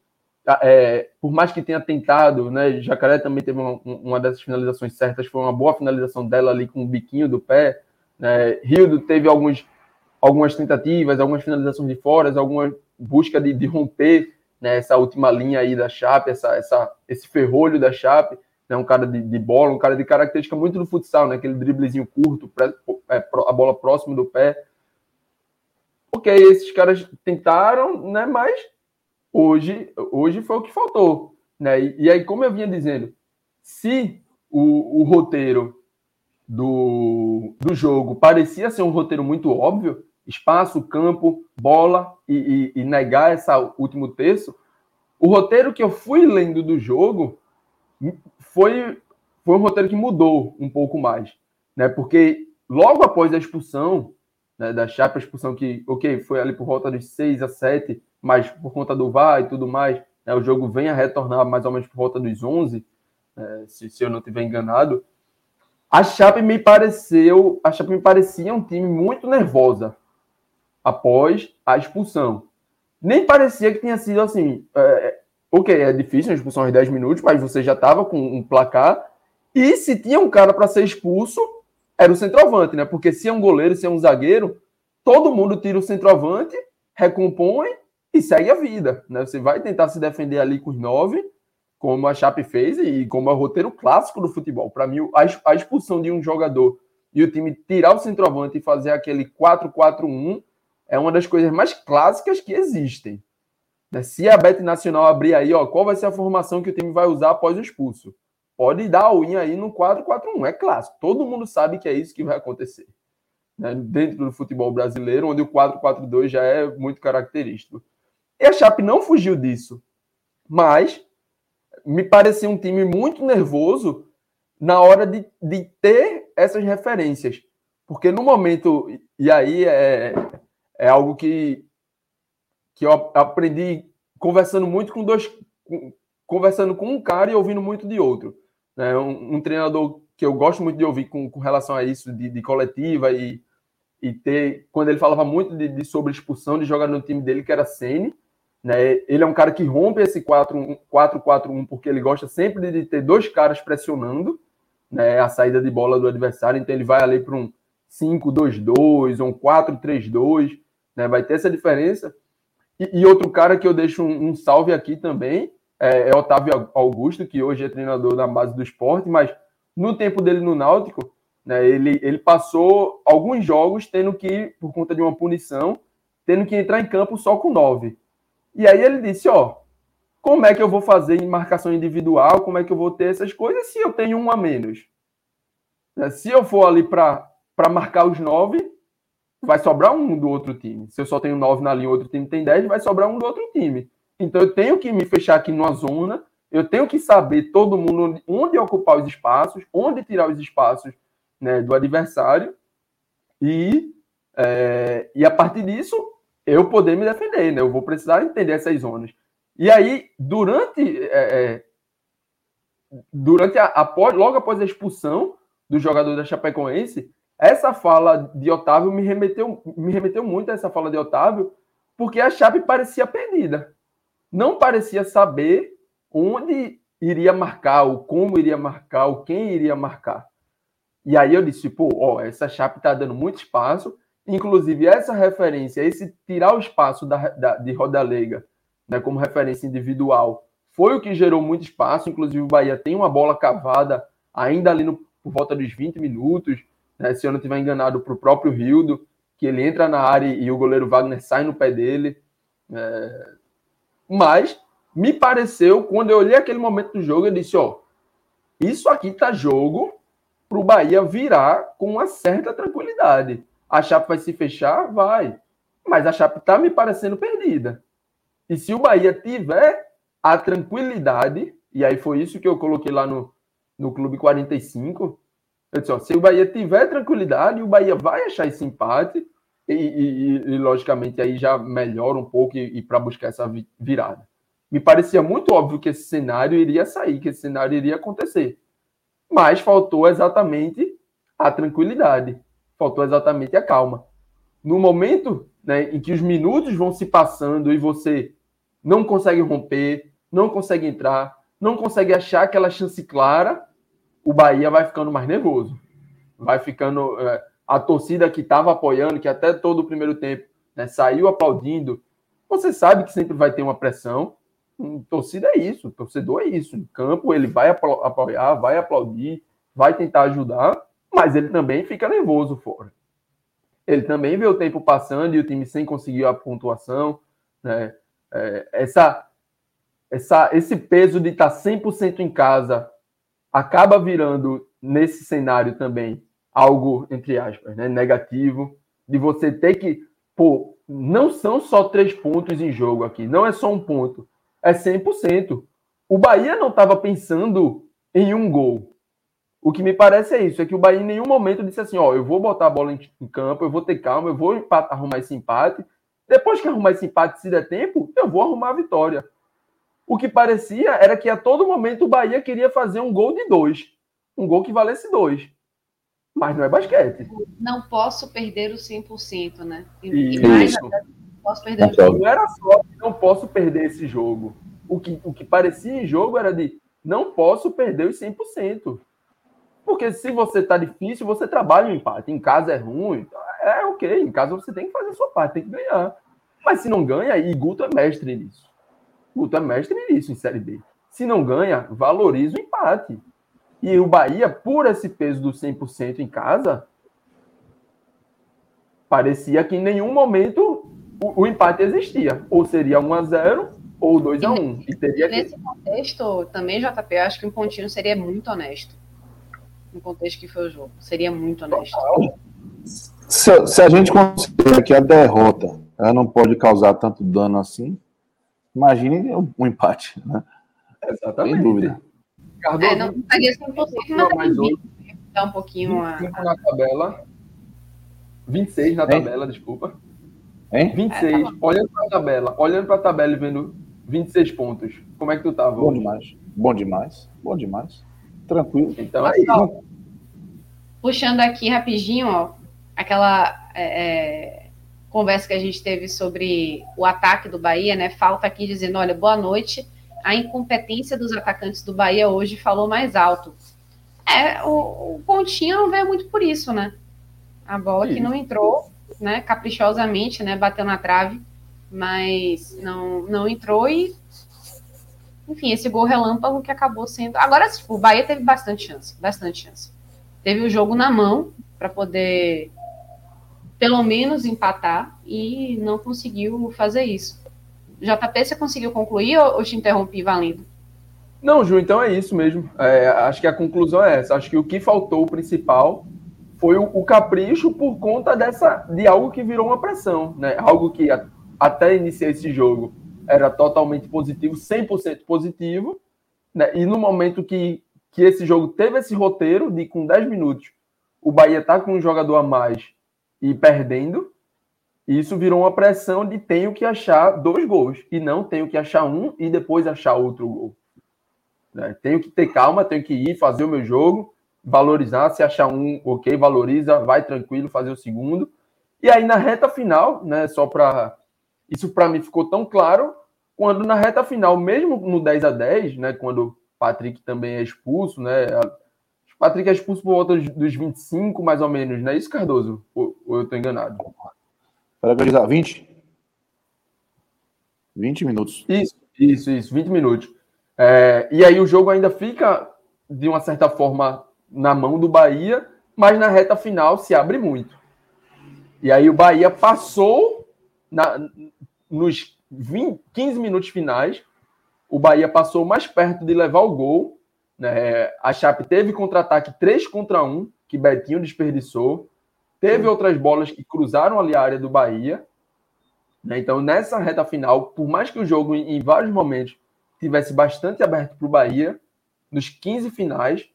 é, por mais que tenha tentado, né, Jacaré também teve uma, uma dessas finalizações certas, foi uma boa finalização dela ali com o biquinho do pé. Né? Rildo teve alguns, algumas tentativas, algumas finalizações de fora, alguma busca de, de romper né, essa última linha aí da Chape, essa, essa, esse ferrolho da Chape né, um cara de, de, bola, um cara de característica muito do futsal, né, aquele driblezinho curto, é, a bola próximo do pé. Ok, esses caras tentaram, né, mas hoje, hoje foi o que faltou. Né? E, e aí, como eu vinha dizendo, se o, o roteiro do, do jogo parecia ser um roteiro muito óbvio, espaço, campo, bola e, e, e negar esse último terço, o roteiro que eu fui lendo do jogo foi, foi um roteiro que mudou um pouco mais, né? Porque logo após a expulsão né, da Chapa, a expulsão que, ok, foi ali por volta dos 6 a 7, mas por conta do VAR e tudo mais, né, o jogo vem a retornar mais ou menos por volta dos 11, né, se, se eu não estiver enganado. A Chape me pareceu, a Chape me parecia um time muito nervosa após a expulsão. Nem parecia que tinha sido assim, é, ok, é difícil, a expulsão aos 10 minutos, mas você já estava com um placar, e se tinha um cara para ser expulso, era o centroavante, né? Porque se é um goleiro, se é um zagueiro, todo mundo tira o centroavante, recompõe e segue a vida, né? Você vai tentar se defender ali com os nove, como a Chape fez e como é o roteiro clássico do futebol. Para mim, a expulsão de um jogador e o time tirar o centroavante e fazer aquele 4-4-1 é uma das coisas mais clássicas que existem. Né? Se a Bet Nacional abrir aí, ó, qual vai ser a formação que o time vai usar após o expulso? pode dar a unha aí no 4-4-1. É clássico. Todo mundo sabe que é isso que vai acontecer. Né? Dentro do futebol brasileiro, onde o 4-4-2 já é muito característico. E a Chape não fugiu disso. Mas me parecia um time muito nervoso na hora de, de ter essas referências. Porque no momento. E aí é, é algo que, que eu aprendi conversando muito com dois. Conversando com um cara e ouvindo muito de outro. Né? Um, um, treinador que eu gosto muito de ouvir com, com relação a isso, de, de, coletiva e, e ter. Quando ele falava muito de, de sobre expulsão de jogar no time dele, que era Sene. Né? Ele é um cara que rompe esse 4-4-1 porque ele gosta sempre de ter dois caras pressionando né, a saída de bola do adversário. Então ele vai ali para um 5-2-2 ou um 4-3-2. Né? Vai ter essa diferença. E, e, outro cara que eu deixo um, um salve aqui também é, é Otávio Augusto, que hoje é treinador da base do esporte, mas no tempo dele no Náutico, né, ele, ele passou alguns jogos tendo que, por conta de uma punição, tendo que entrar em campo só com nove. E aí ele disse, ó, como é que eu vou fazer em marcação individual, como é que eu vou ter essas coisas se eu tenho um a menos? Né, se eu for ali para marcar os nove, vai sobrar um do outro time. Se eu só tenho nove na linha, outro time tem dez, vai sobrar um do outro time. Então eu tenho que me fechar aqui numa zona, eu tenho que saber todo mundo onde ocupar os espaços, onde tirar os espaços né, do adversário e, é, e a partir disso eu poder me defender, né? Eu vou precisar entender essas zonas. E aí, durante, é, é durante a, após, logo após a expulsão do jogador da Chapecoense, essa fala de Otávio me remeteu, me remeteu muito a essa fala de Otávio, porque a Chape parecia perdida não parecia saber onde iria marcar, o como iria marcar, o quem iria marcar. E aí eu disse, pô, ó, essa Chape está dando muito espaço, inclusive essa referência, esse tirar o espaço da, da, de Rodalega, né, como referência individual, foi o que gerou muito espaço, inclusive o Bahia tem uma bola cavada ainda ali no, por volta dos 20 minutos, né, se eu não estiver enganado, para o próprio Rildo, que ele entra na área e o goleiro Wagner sai no pé dele. É, mas me pareceu, quando eu olhei aquele momento do jogo, eu disse: ó, isso aqui tá jogo para o Bahia virar com uma certa tranquilidade. A Chape vai se fechar? Vai. Mas a Chape tá me parecendo perdida. E se o Bahia tiver a tranquilidade, e aí foi isso que eu coloquei lá no, no Clube 45, eu disse, ó, se o Bahia tiver tranquilidade, o Bahia vai achar esse empate, e, e, e, logicamente aí já melhora um pouco e, e para buscar essa virada. Me parecia muito óbvio que esse cenário iria sair, que esse cenário iria acontecer. Mas faltou exatamente a tranquilidade, faltou exatamente a calma. No momento né, em que os minutos vão se passando e você não consegue romper, não consegue entrar, não consegue achar aquela chance clara, o Bahia vai ficando mais nervoso. Vai ficando. É, a torcida que estava apoiando, que até todo o primeiro tempo né, saiu aplaudindo, você sabe que sempre vai ter uma pressão. Hum, torcida é isso, torcedor é isso. Em campo ele vai apoiar, vai aplaudir, vai tentar ajudar, mas ele também fica nervoso fora. Ele também vê o tempo passando e o time sem conseguir a pontuação. Né? É, essa, essa, esse peso de estar 100% em casa acaba virando, nesse cenário também, algo, entre aspas, né, negativo, de você ter que. Pô, não são só três pontos em jogo aqui, não é só um ponto, é 100%. O Bahia não estava pensando em um gol. O que me parece é isso, é que o Bahia em nenhum momento disse assim, ó, eu vou botar a bola em, campo, eu vou ter calma, eu vou arrumar esse empate. Depois que arrumar esse empate, se der tempo, eu vou arrumar a vitória. O que parecia era que a todo momento o Bahia queria fazer um gol de dois. Um gol que valesse dois. Mas não é basquete. Não posso perder o 100%, né? E, e mais até, posso perder o jogo. Não era só que não posso perder esse jogo. O que, o que parecia em jogo era de não posso perder os 100%. Porque se você está difícil, você trabalha o empate. Em casa é ruim, é ok. Em casa você tem que fazer a sua parte, tem que ganhar. Mas se não ganha, e Guto é mestre nisso. Guto é mestre nisso em Série B. Se não ganha, valoriza o empate. E o Bahia, por esse peso do 100% em casa, parecia que em nenhum momento o, o empate existia. Ou seria 1 a 0 ou 2 a 1 e teria Nesse que... contexto, também, JP, acho que um pontinho seria muito honesto. No contexto que foi o jogo. Seria muito honesto. Se, se a gente considera que a derrota ela não pode causar tanto dano assim, imagine um, um empate, né? Exatamente. Sem dúvida. Cardoso, é, não estaria 100%, mas mais hoje. Dá um pouquinho 25 a... na tabela. 26 na tabela, desculpa. Hein? 26. É, tá olhando para a tabela, olhando para a tabela e vendo 26 pontos. Como é que tu tava? Bom demais. Bom demais. Bom demais. Tranquilo. Então, aí, ó, puxando aqui rapidinho, ó, aquela é, é, conversa que a gente teve sobre o ataque do Bahia, né? Falta aqui dizendo, olha, boa noite a incompetência dos atacantes do Bahia hoje falou mais alto. É, o, o Pontinho não veio muito por isso, né? A bola que não entrou, né, caprichosamente, né, bateu na trave, mas não, não entrou e enfim, esse gol relâmpago que acabou sendo. Agora, o Bahia teve bastante chance, bastante chance. Teve o jogo na mão para poder pelo menos empatar e não conseguiu fazer isso. JP, você conseguiu concluir ou, ou te interrompi valendo? Não, Ju, então é isso mesmo. É, acho que a conclusão é essa. Acho que o que faltou, o principal, foi o, o, capricho por conta dessa de algo que virou uma pressão, né? Algo que a, até iniciar esse jogo era totalmente positivo, 100% positivo, né? E no momento que, que esse jogo teve esse roteiro de com 10 minutos, o Bahia tá com um jogador a mais e perdendo, isso virou uma pressão de tenho que achar dois gols e não tenho que achar um e depois achar outro gol. Né? Tenho que ter calma, tenho que ir fazer o meu jogo, valorizar. Se achar um, ok, valoriza, vai tranquilo, fazer o segundo. E aí na reta final, né? Só para isso para mim ficou tão claro quando na reta final, mesmo no 10 a 10, né? Quando Patrick também é expulso, né? Patrick é expulso por volta dos 25, mais ou menos, não é isso, Cardoso? Ou, ou eu estou enganado? Para organizar 20? 20 minutos. Isso, isso, isso, 20 minutos. É, e aí o jogo ainda fica, de uma certa forma, na mão do Bahia, mas na reta final se abre muito. E aí o Bahia passou na, nos 20, 15 minutos finais, o Bahia passou mais perto de levar o gol. Né? A Chape teve contra-ataque 3 contra 1, que Betinho desperdiçou. Teve outras bolas que cruzaram ali a área do Bahia. Né? Então, nessa reta final, por mais que o jogo, em vários momentos, tivesse bastante aberto para o Bahia, nos 15 finais,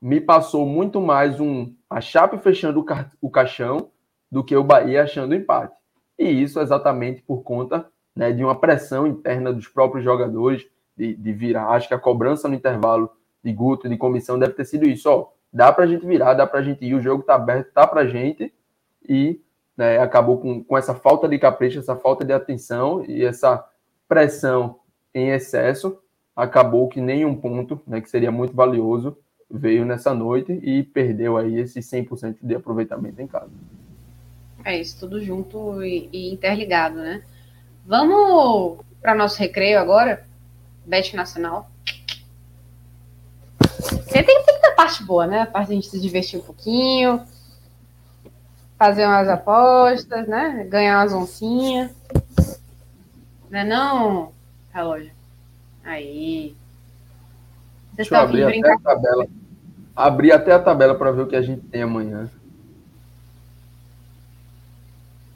me passou muito mais um a Chape fechando o, ca o caixão do que o Bahia achando o empate. E isso exatamente por conta né, de uma pressão interna dos próprios jogadores de, de virar. Acho que a cobrança no intervalo de Guto, de comissão, deve ter sido isso. Ó, dá para a gente virar, dá para a gente ir, o jogo está aberto, tá para a gente, e né, acabou com, com essa falta de capricho, essa falta de atenção e essa pressão em excesso, acabou que nenhum ponto, né, que seria muito valioso, veio nessa noite e perdeu aí esse 100% de aproveitamento em casa. É isso, tudo junto e, e interligado, né? Vamos para nosso recreio agora, Bet Nacional. Você tem, tem que ter parte boa, né? A parte de a gente se divertir um pouquinho, fazer umas apostas, né? Ganhar umas oncinhas. Não é não, relógio? Aí. Vocês estão abrir até a tabela. Abrir até a tabela para ver o que a gente tem amanhã.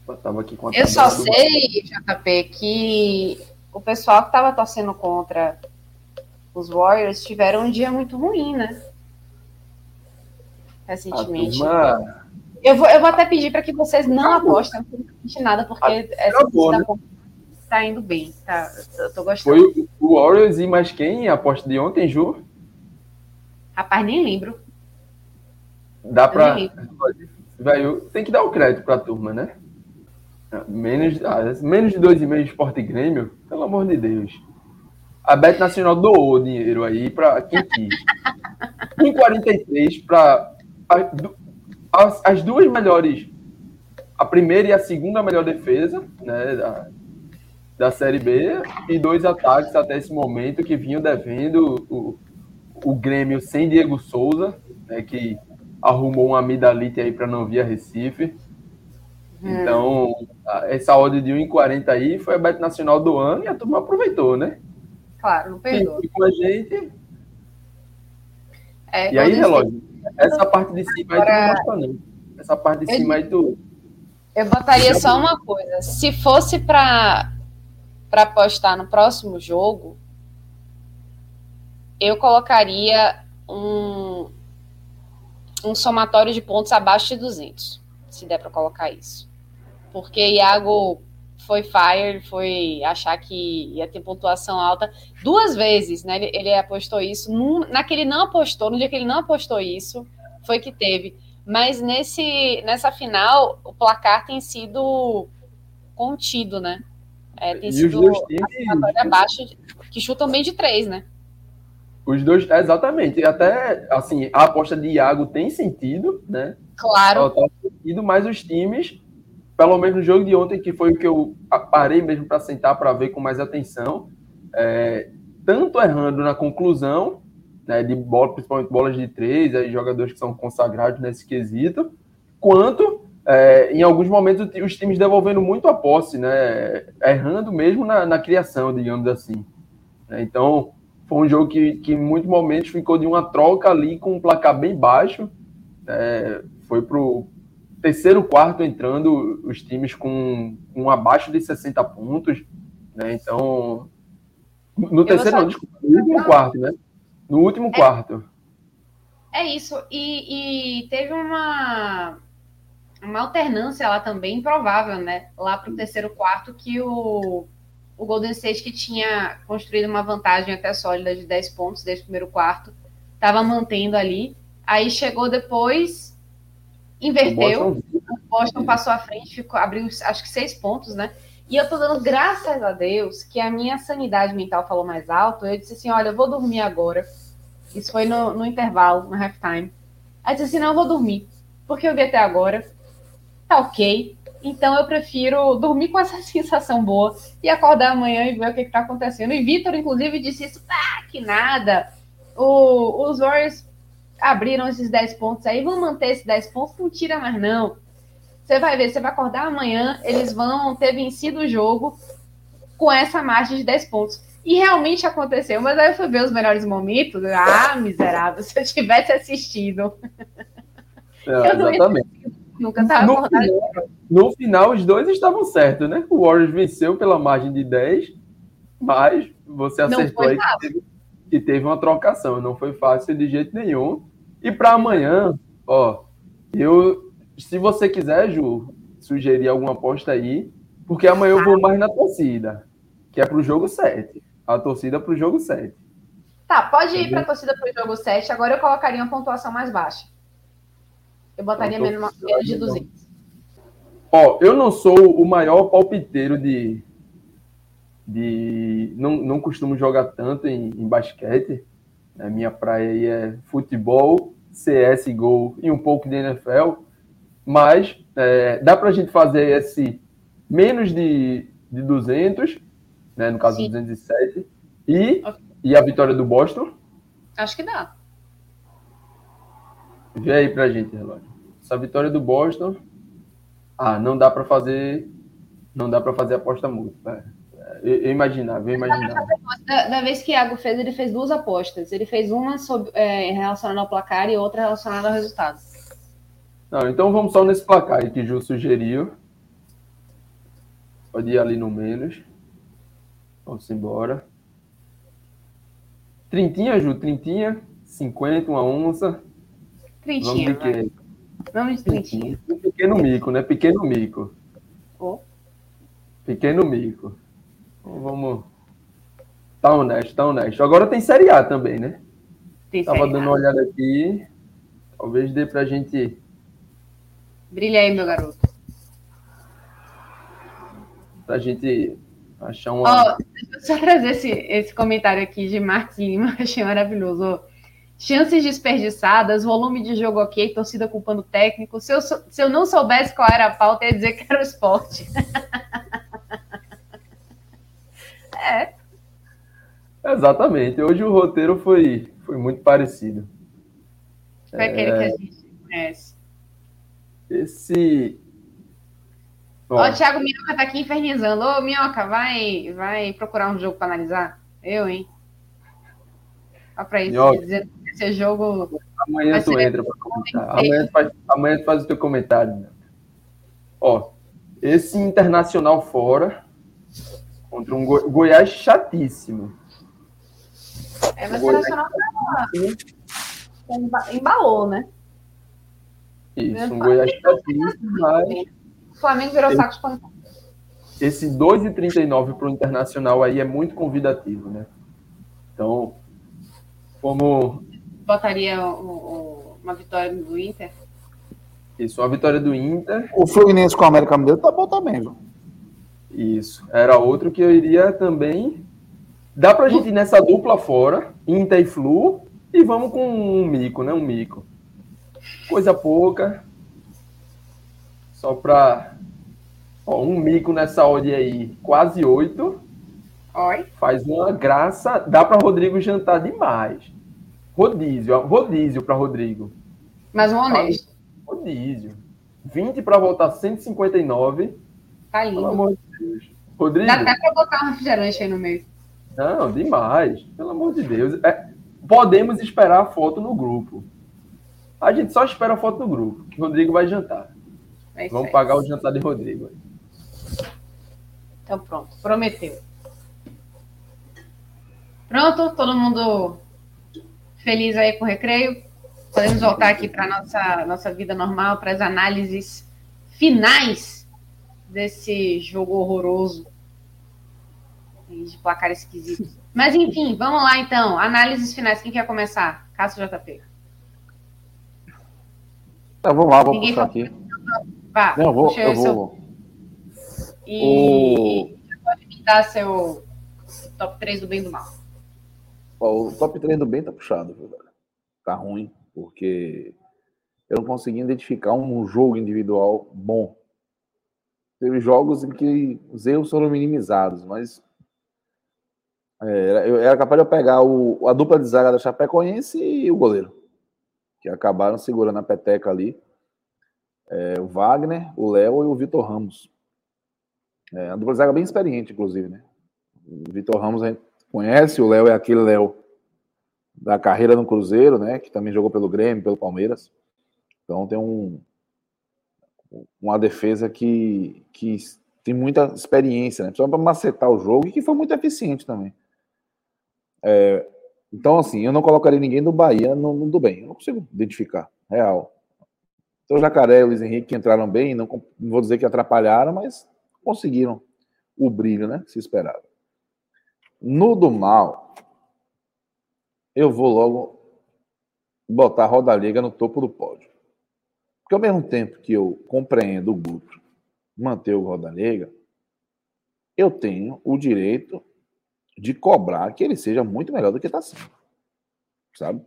Eu, aqui com a eu só sei, JP, que o pessoal que estava torcendo contra os Warriors tiveram um dia muito ruim, né? Recentemente. Turma... Eu, vou, eu vou até pedir para que vocês não apostem absolutamente nada, porque essa né? tá indo bem. Tá, eu tô gostando. Foi o Warriors e mais quem? A aposta de ontem, Ju? Rapaz, nem lembro. Dá para. Tem que dar o crédito para a turma, né? Menos, ah, menos de 2,5 de Sport Grêmio, pelo amor de Deus. A Bet Nacional doou dinheiro aí para quem quis. 1,43 para as, as, duas melhores, a primeira e a segunda melhor defesa né, da, da Série B e dois ataques até esse momento que vinham devendo o, o Grêmio sem Diego Souza, né, que arrumou uma amidalite aí para não vir a Recife. Hum. Então, essa odd de 1,40 aí foi a Bet Nacional do ano e a turma aproveitou, né? Claro, não perdeu. com a gente. É, e aí, relógio, essa parte de cima Agora... aí tu não gosta, não. Essa parte de eu... cima aí tu. Eu botaria só uma coisa. Se fosse para para apostar no próximo jogo, eu colocaria um, um somatório de pontos abaixo de 200, se der para colocar isso. Porque Iago foi fire, foi achar que ia ter pontuação alta duas vezes, né? Ele, ele apostou isso. Num, naquele não apostou, no dia que ele não apostou isso, foi que teve. Mas nesse, nessa final, o placar tem sido contido, né? É, tem e sido abaixo, que chutam bem de três, né? Os dois, exatamente. Até, assim, a aposta de Iago tem sentido, né? Claro. Tá sentido, mas os times, pelo menos no jogo de ontem, que foi o que eu parei mesmo para sentar para ver com mais atenção, é, tanto errando na conclusão, né, de bola, principalmente bolas de três, aí jogadores que são consagrados nesse quesito, quanto é, em alguns momentos os times devolvendo muito a posse, né, errando mesmo na, na criação, digamos assim. Então, foi um jogo que, que em muitos momentos ficou de uma troca ali com um placar bem baixo. É, foi para o terceiro quarto entrando os times com, com abaixo de 60 pontos. Né? Então, no terceiro, não, desculpa, no último quarto, né? No último é, quarto. É isso. E, e teve uma, uma alternância lá também improvável, né? Lá para o terceiro quarto, que o o Golden State, que tinha construído uma vantagem até sólida de 10 pontos desde o primeiro quarto, estava mantendo ali. Aí chegou depois, inverteu. O Boston, o Boston passou à frente, ficou, abriu acho que seis pontos, né? E eu tô dando graças a Deus que a minha sanidade mental falou mais alto. Eu disse assim: olha, eu vou dormir agora. Isso foi no, no intervalo, no halftime. Aí disse assim: não, eu vou dormir. Porque eu vi até agora. Tá ok. Então eu prefiro dormir com essa sensação boa e acordar amanhã e ver o que está acontecendo. E Vitor, inclusive, disse isso, ah, que nada. O, os Warriors abriram esses 10 pontos aí, vão manter esses 10 pontos, não tira mais não. Você vai ver, você vai acordar amanhã, eles vão ter vencido o jogo com essa margem de 10 pontos. E realmente aconteceu, mas aí eu fui ver os melhores momentos. Ah, miserável, se eu tivesse assistido. É, exatamente. Nunca estava no, final, no final, os dois estavam certos, né? O Warriors venceu pela margem de 10, mas você acertou aí que teve, que teve, uma trocação. Não foi fácil de jeito nenhum. E para amanhã, ó, eu, se você quiser, Ju, sugerir alguma aposta aí, porque amanhã eu vou mais na torcida, que é pro jogo 7. A torcida pro jogo 7. Tá, pode ir para a torcida pro jogo 7. Agora eu colocaria uma pontuação mais baixa. Eu botaria menos, menos de 200. Ó, eu não sou o maior palpiteiro de. de não, não costumo jogar tanto em, em basquete. A né? minha praia aí é futebol, CS, gol e um pouco de NFL. Mas é, dá para a gente fazer esse menos de, de 200, né, no caso Sim. 207, e, okay. e a vitória do Boston? Acho que dá. Vê aí pra gente, relógio. Essa vitória do Boston. Ah, não dá para fazer. Não dá para fazer aposta múltipla. Eu, imaginava, eu imaginava. Da, da, vez que Iago fez, ele fez duas apostas. Ele fez uma sobre, é, relacionada ao placar e outra relacionada ao resultado. Não, então vamos só nesse placar que o Ju sugeriu. Pode ir ali no menos. Vamos embora. Trintinha, Ju, trintinha. 50, uma onça. Trintinha, Vamos de quê? Vamos de trintinha. Pequeno mico, né? Pequeno mico. Oh. Pequeno mico. Então, vamos. Tá honesto, tá honesto. Agora tem Série A também, né? Tem Tava dando uma olhada aqui. Talvez dê pra gente. Brilha aí, meu garoto. Pra gente achar uma. Ó, deixa eu só trazer esse, esse comentário aqui de Marcos Lima, achei maravilhoso. Chances desperdiçadas, volume de jogo ok, torcida culpando o técnico. Se eu, se eu não soubesse qual era a pauta, ia dizer que era o esporte. é, Exatamente. Hoje o roteiro foi, foi muito parecido. foi aquele que a gente conhece. Esse. Ó, Ó, o Thiago Minhoca tá aqui infernizando. Ô, Minhoca, vai, vai procurar um jogo pra analisar? Eu, hein? Ó pra isso, Minhoca. que esse jogo amanhã tu entra pra comentar. Amanhã tu, faz, amanhã tu faz o teu comentário. Né? Ó, esse internacional fora contra um Go- Goiás chatíssimo. é mas o Goiás. Nacional tá- emba- embalou, né? Isso, um Goiás chatíssimo, mas O Flamengo virou saco de pancada. esse 2,39 para o Internacional aí é muito convidativo, né? Então, como Botaria o- o- uma vitória do Inter. isso, uma vitória do Inter, O Fluminense com o América Mineiro tá bom também, viu? Isso, era outro que eu iria também. Dá pra gente ir nessa dupla fora, Inter e Flu, e vamos com um mico, né? Um mico. Coisa pouca. Só pra. Ó, um mico nessa odd aí, quase oito. Oi. Faz uma graça. Dá pra Rodrigo jantar demais. Rodízio, rodízio pra Rodrigo. Mais um honesto. Rodízio. 20 pra voltar 159. Tá Pelo lindo. amor de Deus. Rodrigo. Dá até pra botar um refrigerante aí no meio. Não, demais. Pelo amor de Deus. É, podemos esperar a foto no grupo. A gente só espera a foto no grupo, que o Rodrigo vai jantar. É Vamos pagar o jantar de Rodrigo. Então pronto, prometeu. Pronto, todo mundo feliz aí com o recreio. Podemos voltar aqui para nossa nossa vida normal, para as análises finais desse jogo horroroso de placar esquisito. Mas enfim, vamos lá então. Análises finais. Quem quer começar? Cássio JP. Tá, vamos lá, vou Ninguém puxar aqui. Vá, Não, eu vou, eu seu- vou. E, e pode me dar seu top 3 do bem e do mal. Ó, o top 3 do bem tá puxado? Tá ruim, porque eu não consegui identificar um jogo individual bom. Teve jogos em que os erros foram minimizados, mas é, era- eu era capaz de eu pegar o, a dupla de zaga da Chapecoense e o goleiro, que acabaram segurando a peteca ali. É, o Wagner, o Léo e o Vitor Ramos. É, a dupla de zaga bem experiente, inclusive, né? O Vitor Ramos a gente conhece, o Léo é aquele Léo da carreira no Cruzeiro, né? Que também jogou pelo Grêmio, pelo Palmeiras. Então tem um uma defesa que, que tem muita experiência, né? Só para macetar o jogo e que foi muito eficiente também. É, então, assim, eu não colocaria ninguém do Bahia no, no do bem. Eu não consigo identificar, real. Então, Jacaré e o Luiz Henrique entraram bem, não, não vou dizer que atrapalharam, mas conseguiram o brilho, né? Que se esperava. No do mal, eu vou logo botar a Roda Liga no topo do pódio. Porque ao mesmo tempo que eu compreendo o Guto manter o Roda Liga, eu tenho o direito de cobrar que ele seja muito melhor do que está sendo. Sabe?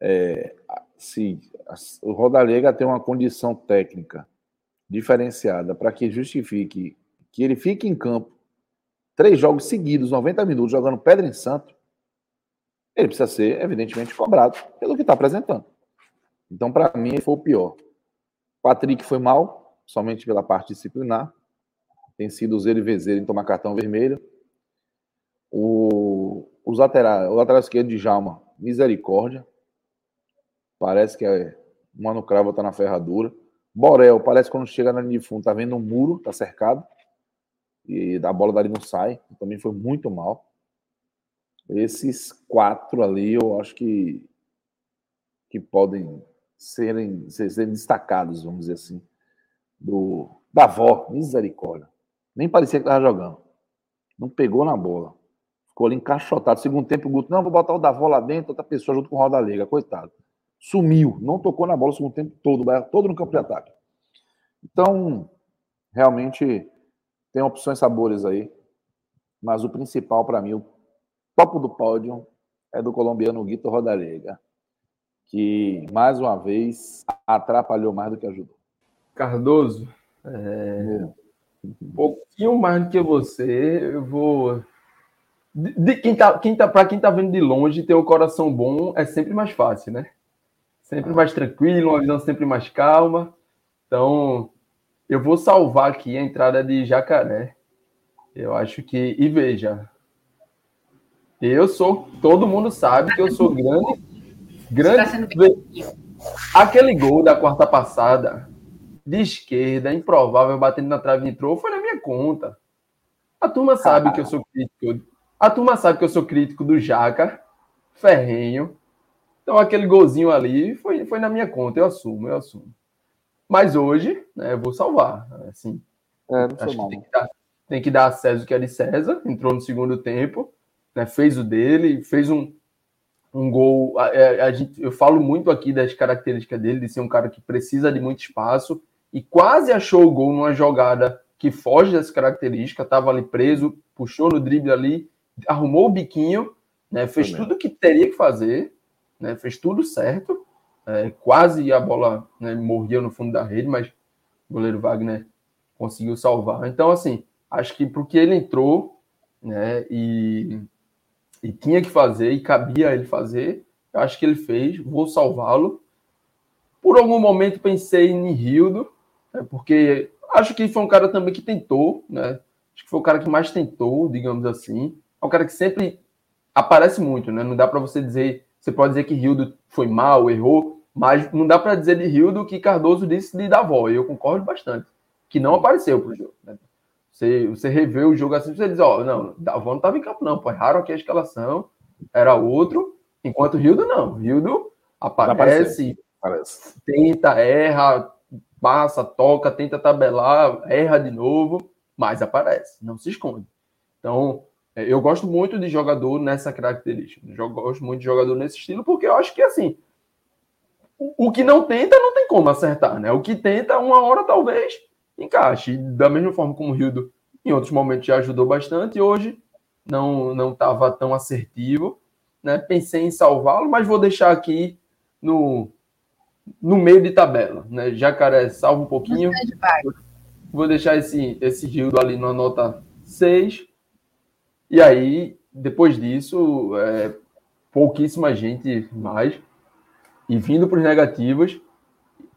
É, se a- o Roda Liga tem uma condição técnica diferenciada para que justifique que ele fique em campo três jogos seguidos, 90 minutos, jogando pedra em santo, ele precisa ser, evidentemente, cobrado pelo que está apresentando. Então, para mim, foi o pior. Patrick foi mal, somente pela parte disciplinar. Tem sido zero e em tomar cartão vermelho. O, os laterais, o lateral esquerdo de Jalma, misericórdia. Parece que é, o Mano Cravo está na ferradura. Borel, parece que quando chega na linha de fundo, tá vendo um muro, tá cercado. e a bola dali não sai, também foi muito mal. Esses quatro ali eu acho que, que podem serem, serem destacados, vamos dizer assim, do, da avó, misericórdia. Nem parecia que estava jogando. Não pegou na bola. Ficou ali encaixotado. Segundo tempo, o Guto, não, vou botar o Davó lá dentro, outra pessoa junto com o Roda Liga, coitado. Sumiu, não tocou na bola o segundo tempo todo, todo no campo de ataque. Então, realmente, tem opções sabores aí. Mas o principal para mim, o topo do pódio, é do colombiano Guito Rodalega, que, mais uma vez, atrapalhou mais do que ajudou. Cardoso, é... um pouquinho mais do que você, eu vou de, de quem tá, quem tá, para quem tá vendo de longe, ter o um coração bom é sempre mais fácil, né? Sempre mais tranquilo, uma visão sempre mais calma. Então, eu vou salvar aqui a entrada de Jacaré. Eu acho que. E veja, eu sou. Todo mundo sabe que eu sou grande. Grande. Tá Aquele gol da quarta passada, de esquerda, improvável, batendo na trave entrou, foi na minha conta. A turma sabe que eu sou crítico a turma sabe que eu sou crítico do Jaca, ferrenho. Então aquele golzinho ali foi, foi na minha conta, eu assumo, eu assumo. Mas hoje, né, eu vou salvar. Assim, é, acho que tem que, dar, tem que dar a César o que é de César. Entrou no segundo tempo, né, fez o dele, fez um, um gol. A, a, a gente, eu falo muito aqui das características dele, de ser um cara que precisa de muito espaço e quase achou o gol numa jogada que foge dessa característica, estava ali preso, puxou no drible ali arrumou o biquinho, né, fez Também. tudo o que teria que fazer, né, fez tudo certo. É, quase a bola né, morria no fundo da rede, mas o goleiro Wagner conseguiu salvar. Então, assim, acho que porque ele entrou né, e, e tinha que fazer, e cabia ele fazer, eu acho que ele fez, vou salvá-lo. Por algum momento pensei em Rildo, né, porque acho que foi um cara também que tentou, né? Acho que foi o cara que mais tentou, digamos assim é um cara que sempre aparece muito, né? Não dá para você dizer, você pode dizer que Rildo foi mal, errou, mas não dá para dizer de Rildo que Cardoso disse de Davó, e eu concordo bastante, que não apareceu pro jogo. Né? Você, você revê o jogo assim, você diz, ó, oh, não, Davó não estava em campo não, pô, erraram aqui a escalação, era outro, enquanto Rildo não, Rildo aparece, aparece, tenta, erra, passa, toca, tenta tabelar, erra de novo, mas aparece, não se esconde. Então, é, eu gosto muito de jogador nessa característica. Eu gosto muito de jogador nesse estilo, porque eu acho que assim. O que não tenta, não tem como acertar, né? O que tenta, uma hora talvez encaixe. Da mesma forma como o Rildo, em outros momentos, já ajudou bastante, hoje não não estava tão assertivo. Né? Pensei em salvá-lo, mas vou deixar aqui no, no meio de tabela. Né? Jacaré salva um pouquinho. Vou deixar esse, esse Rildo ali na nota 6 e aí, depois disso, é, pouquíssima gente mais. E vindo para os negativos,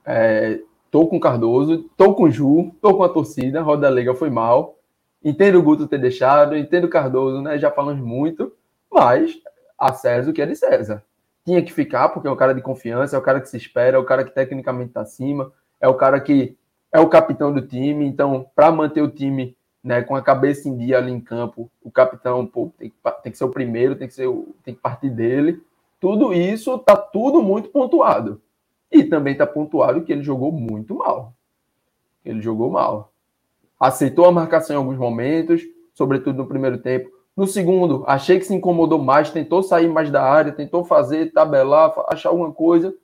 é, tô com Cardoso, tô com Ju, tô com a torcida, Roda Liga foi mal. Entendo o Guto ter deixado, entendo o Cardoso, né? Já falamos muito, mas a César o que é de César. Tinha que ficar, porque é o cara de confiança, é o cara que se espera, é o cara que tecnicamente está acima, é o cara que é o capitão do time. Então, para manter o time né, com a cabeça em dia ali em campo, o capitão pô, tem, que, tem que ser o primeiro, tem que, ser o, tem que partir dele. Tudo isso tá tudo muito pontuado. E também está pontuado que ele jogou muito mal. Ele jogou mal. Aceitou a marcação em alguns momentos, sobretudo no primeiro tempo. No segundo, achei que se incomodou mais, tentou sair mais da área, tentou fazer, tabelar, achar alguma coisa,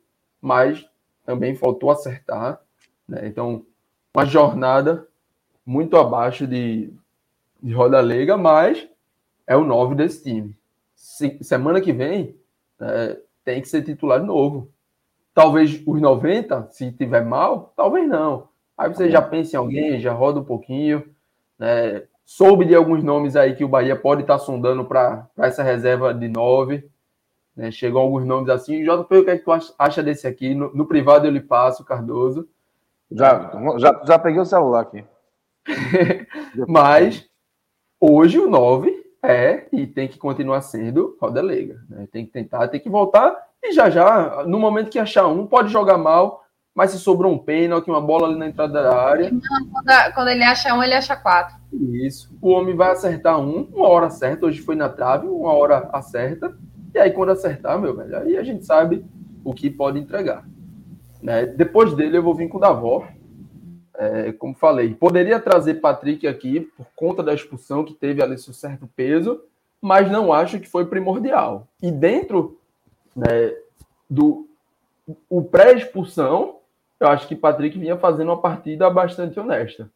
mas também faltou acertar. Né? Então, uma jornada muito abaixo de, de Roda Leiga, mas é o 9 desse time. Se, semana que vem é, tem que ser titular de novo. Talvez os 90, se tiver mal, talvez não. Aí você já pensa em alguém, já roda um pouquinho. Né? Soube de alguns nomes aí que o Bahia pode estar tá sondando para essa reserva de 9. Né? Chegam alguns nomes assim. JP, o que, é que tu acha desse aqui? No, no privado eu lhe passo, Cardoso. Já, já, já peguei o celular aqui. Mas hoje o 9 é e tem que continuar sendo roda leiga. Né? Tem que tentar, tem que voltar e já já, no momento que achar um, pode jogar mal, mas se sobrou um pênalti, uma bola ali na entrada da área. Quando, quando ele acha um, ele acha quatro. Isso. O homem vai acertar um, uma hora certa. Hoje foi na trave, uma hora acerta. E aí, quando acertar, meu velho, aí a gente sabe o que pode entregar. Né? Depois dele, eu vou vir com o Davó. É, como falei, poderia trazer Patrick aqui por conta da expulsão que teve ali seu certo peso, mas não acho que foi primordial. E dentro né, do o pré-expulsão, eu acho que Patrick vinha fazendo uma partida bastante honesta.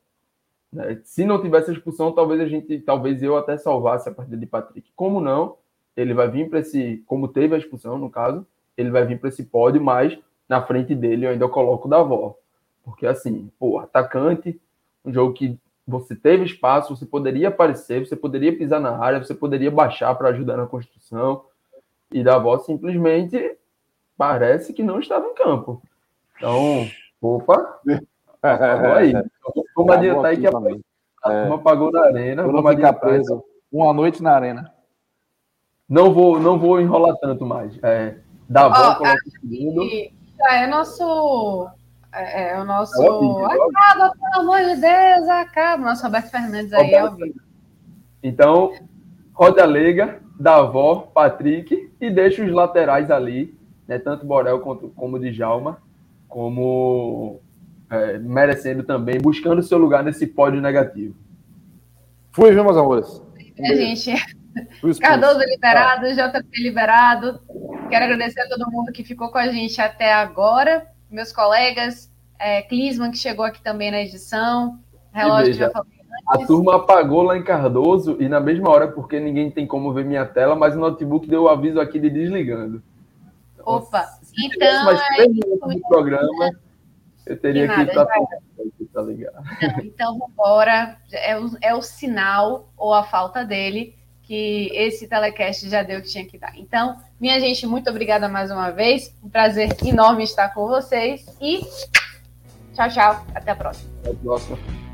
Né? Se não tivesse a expulsão, talvez a gente, talvez eu até salvasse a partida de Patrick. Como não, ele vai vir para esse, como teve a expulsão no caso, ele vai vir para esse pódio, mas na frente dele eu ainda coloco o Davó. Porque assim, pô, atacante, um jogo que você teve espaço, você poderia aparecer, você poderia pisar na área, você poderia baixar para ajudar na construção. E Davó simplesmente parece que não estava em campo. Então, opa, aí. Vamos adiantar aí que a, a é. turma pagou na arena. Vamos ficar preso uma noite na arena. Não vou, não vou enrolar tanto mais. É, a volta, já é nosso. É, é o nosso. É o acaba, pelo amor de Deus, acaba. Nosso Roberto Fernandes aí é o Então, Roda Lega, Davó, Patrick e deixa os laterais ali, né, tanto Borel quanto, como Djalma, como é, merecendo também, buscando seu lugar nesse pódio negativo. Fui, viu, meus amores? Um a gente. Cardoso liberado, JP liberado. Quero agradecer a todo mundo que ficou com a gente até agora. Meus colegas, é, Clisman, que chegou aqui também na edição. Relógio que já antes. A turma apagou lá em Cardoso e na mesma hora, porque ninguém tem como ver minha tela, mas o notebook deu o aviso aqui de desligando. Opa, então. Mais três minutos do programa, eu teria que ir para tá ligado? Então, vambora. É o, é o sinal ou a falta dele que esse telecast já deu o que tinha que dar. Então, minha gente, muito obrigada mais uma vez. Um prazer enorme estar com vocês e tchau, tchau. Até a próxima. Até a próxima.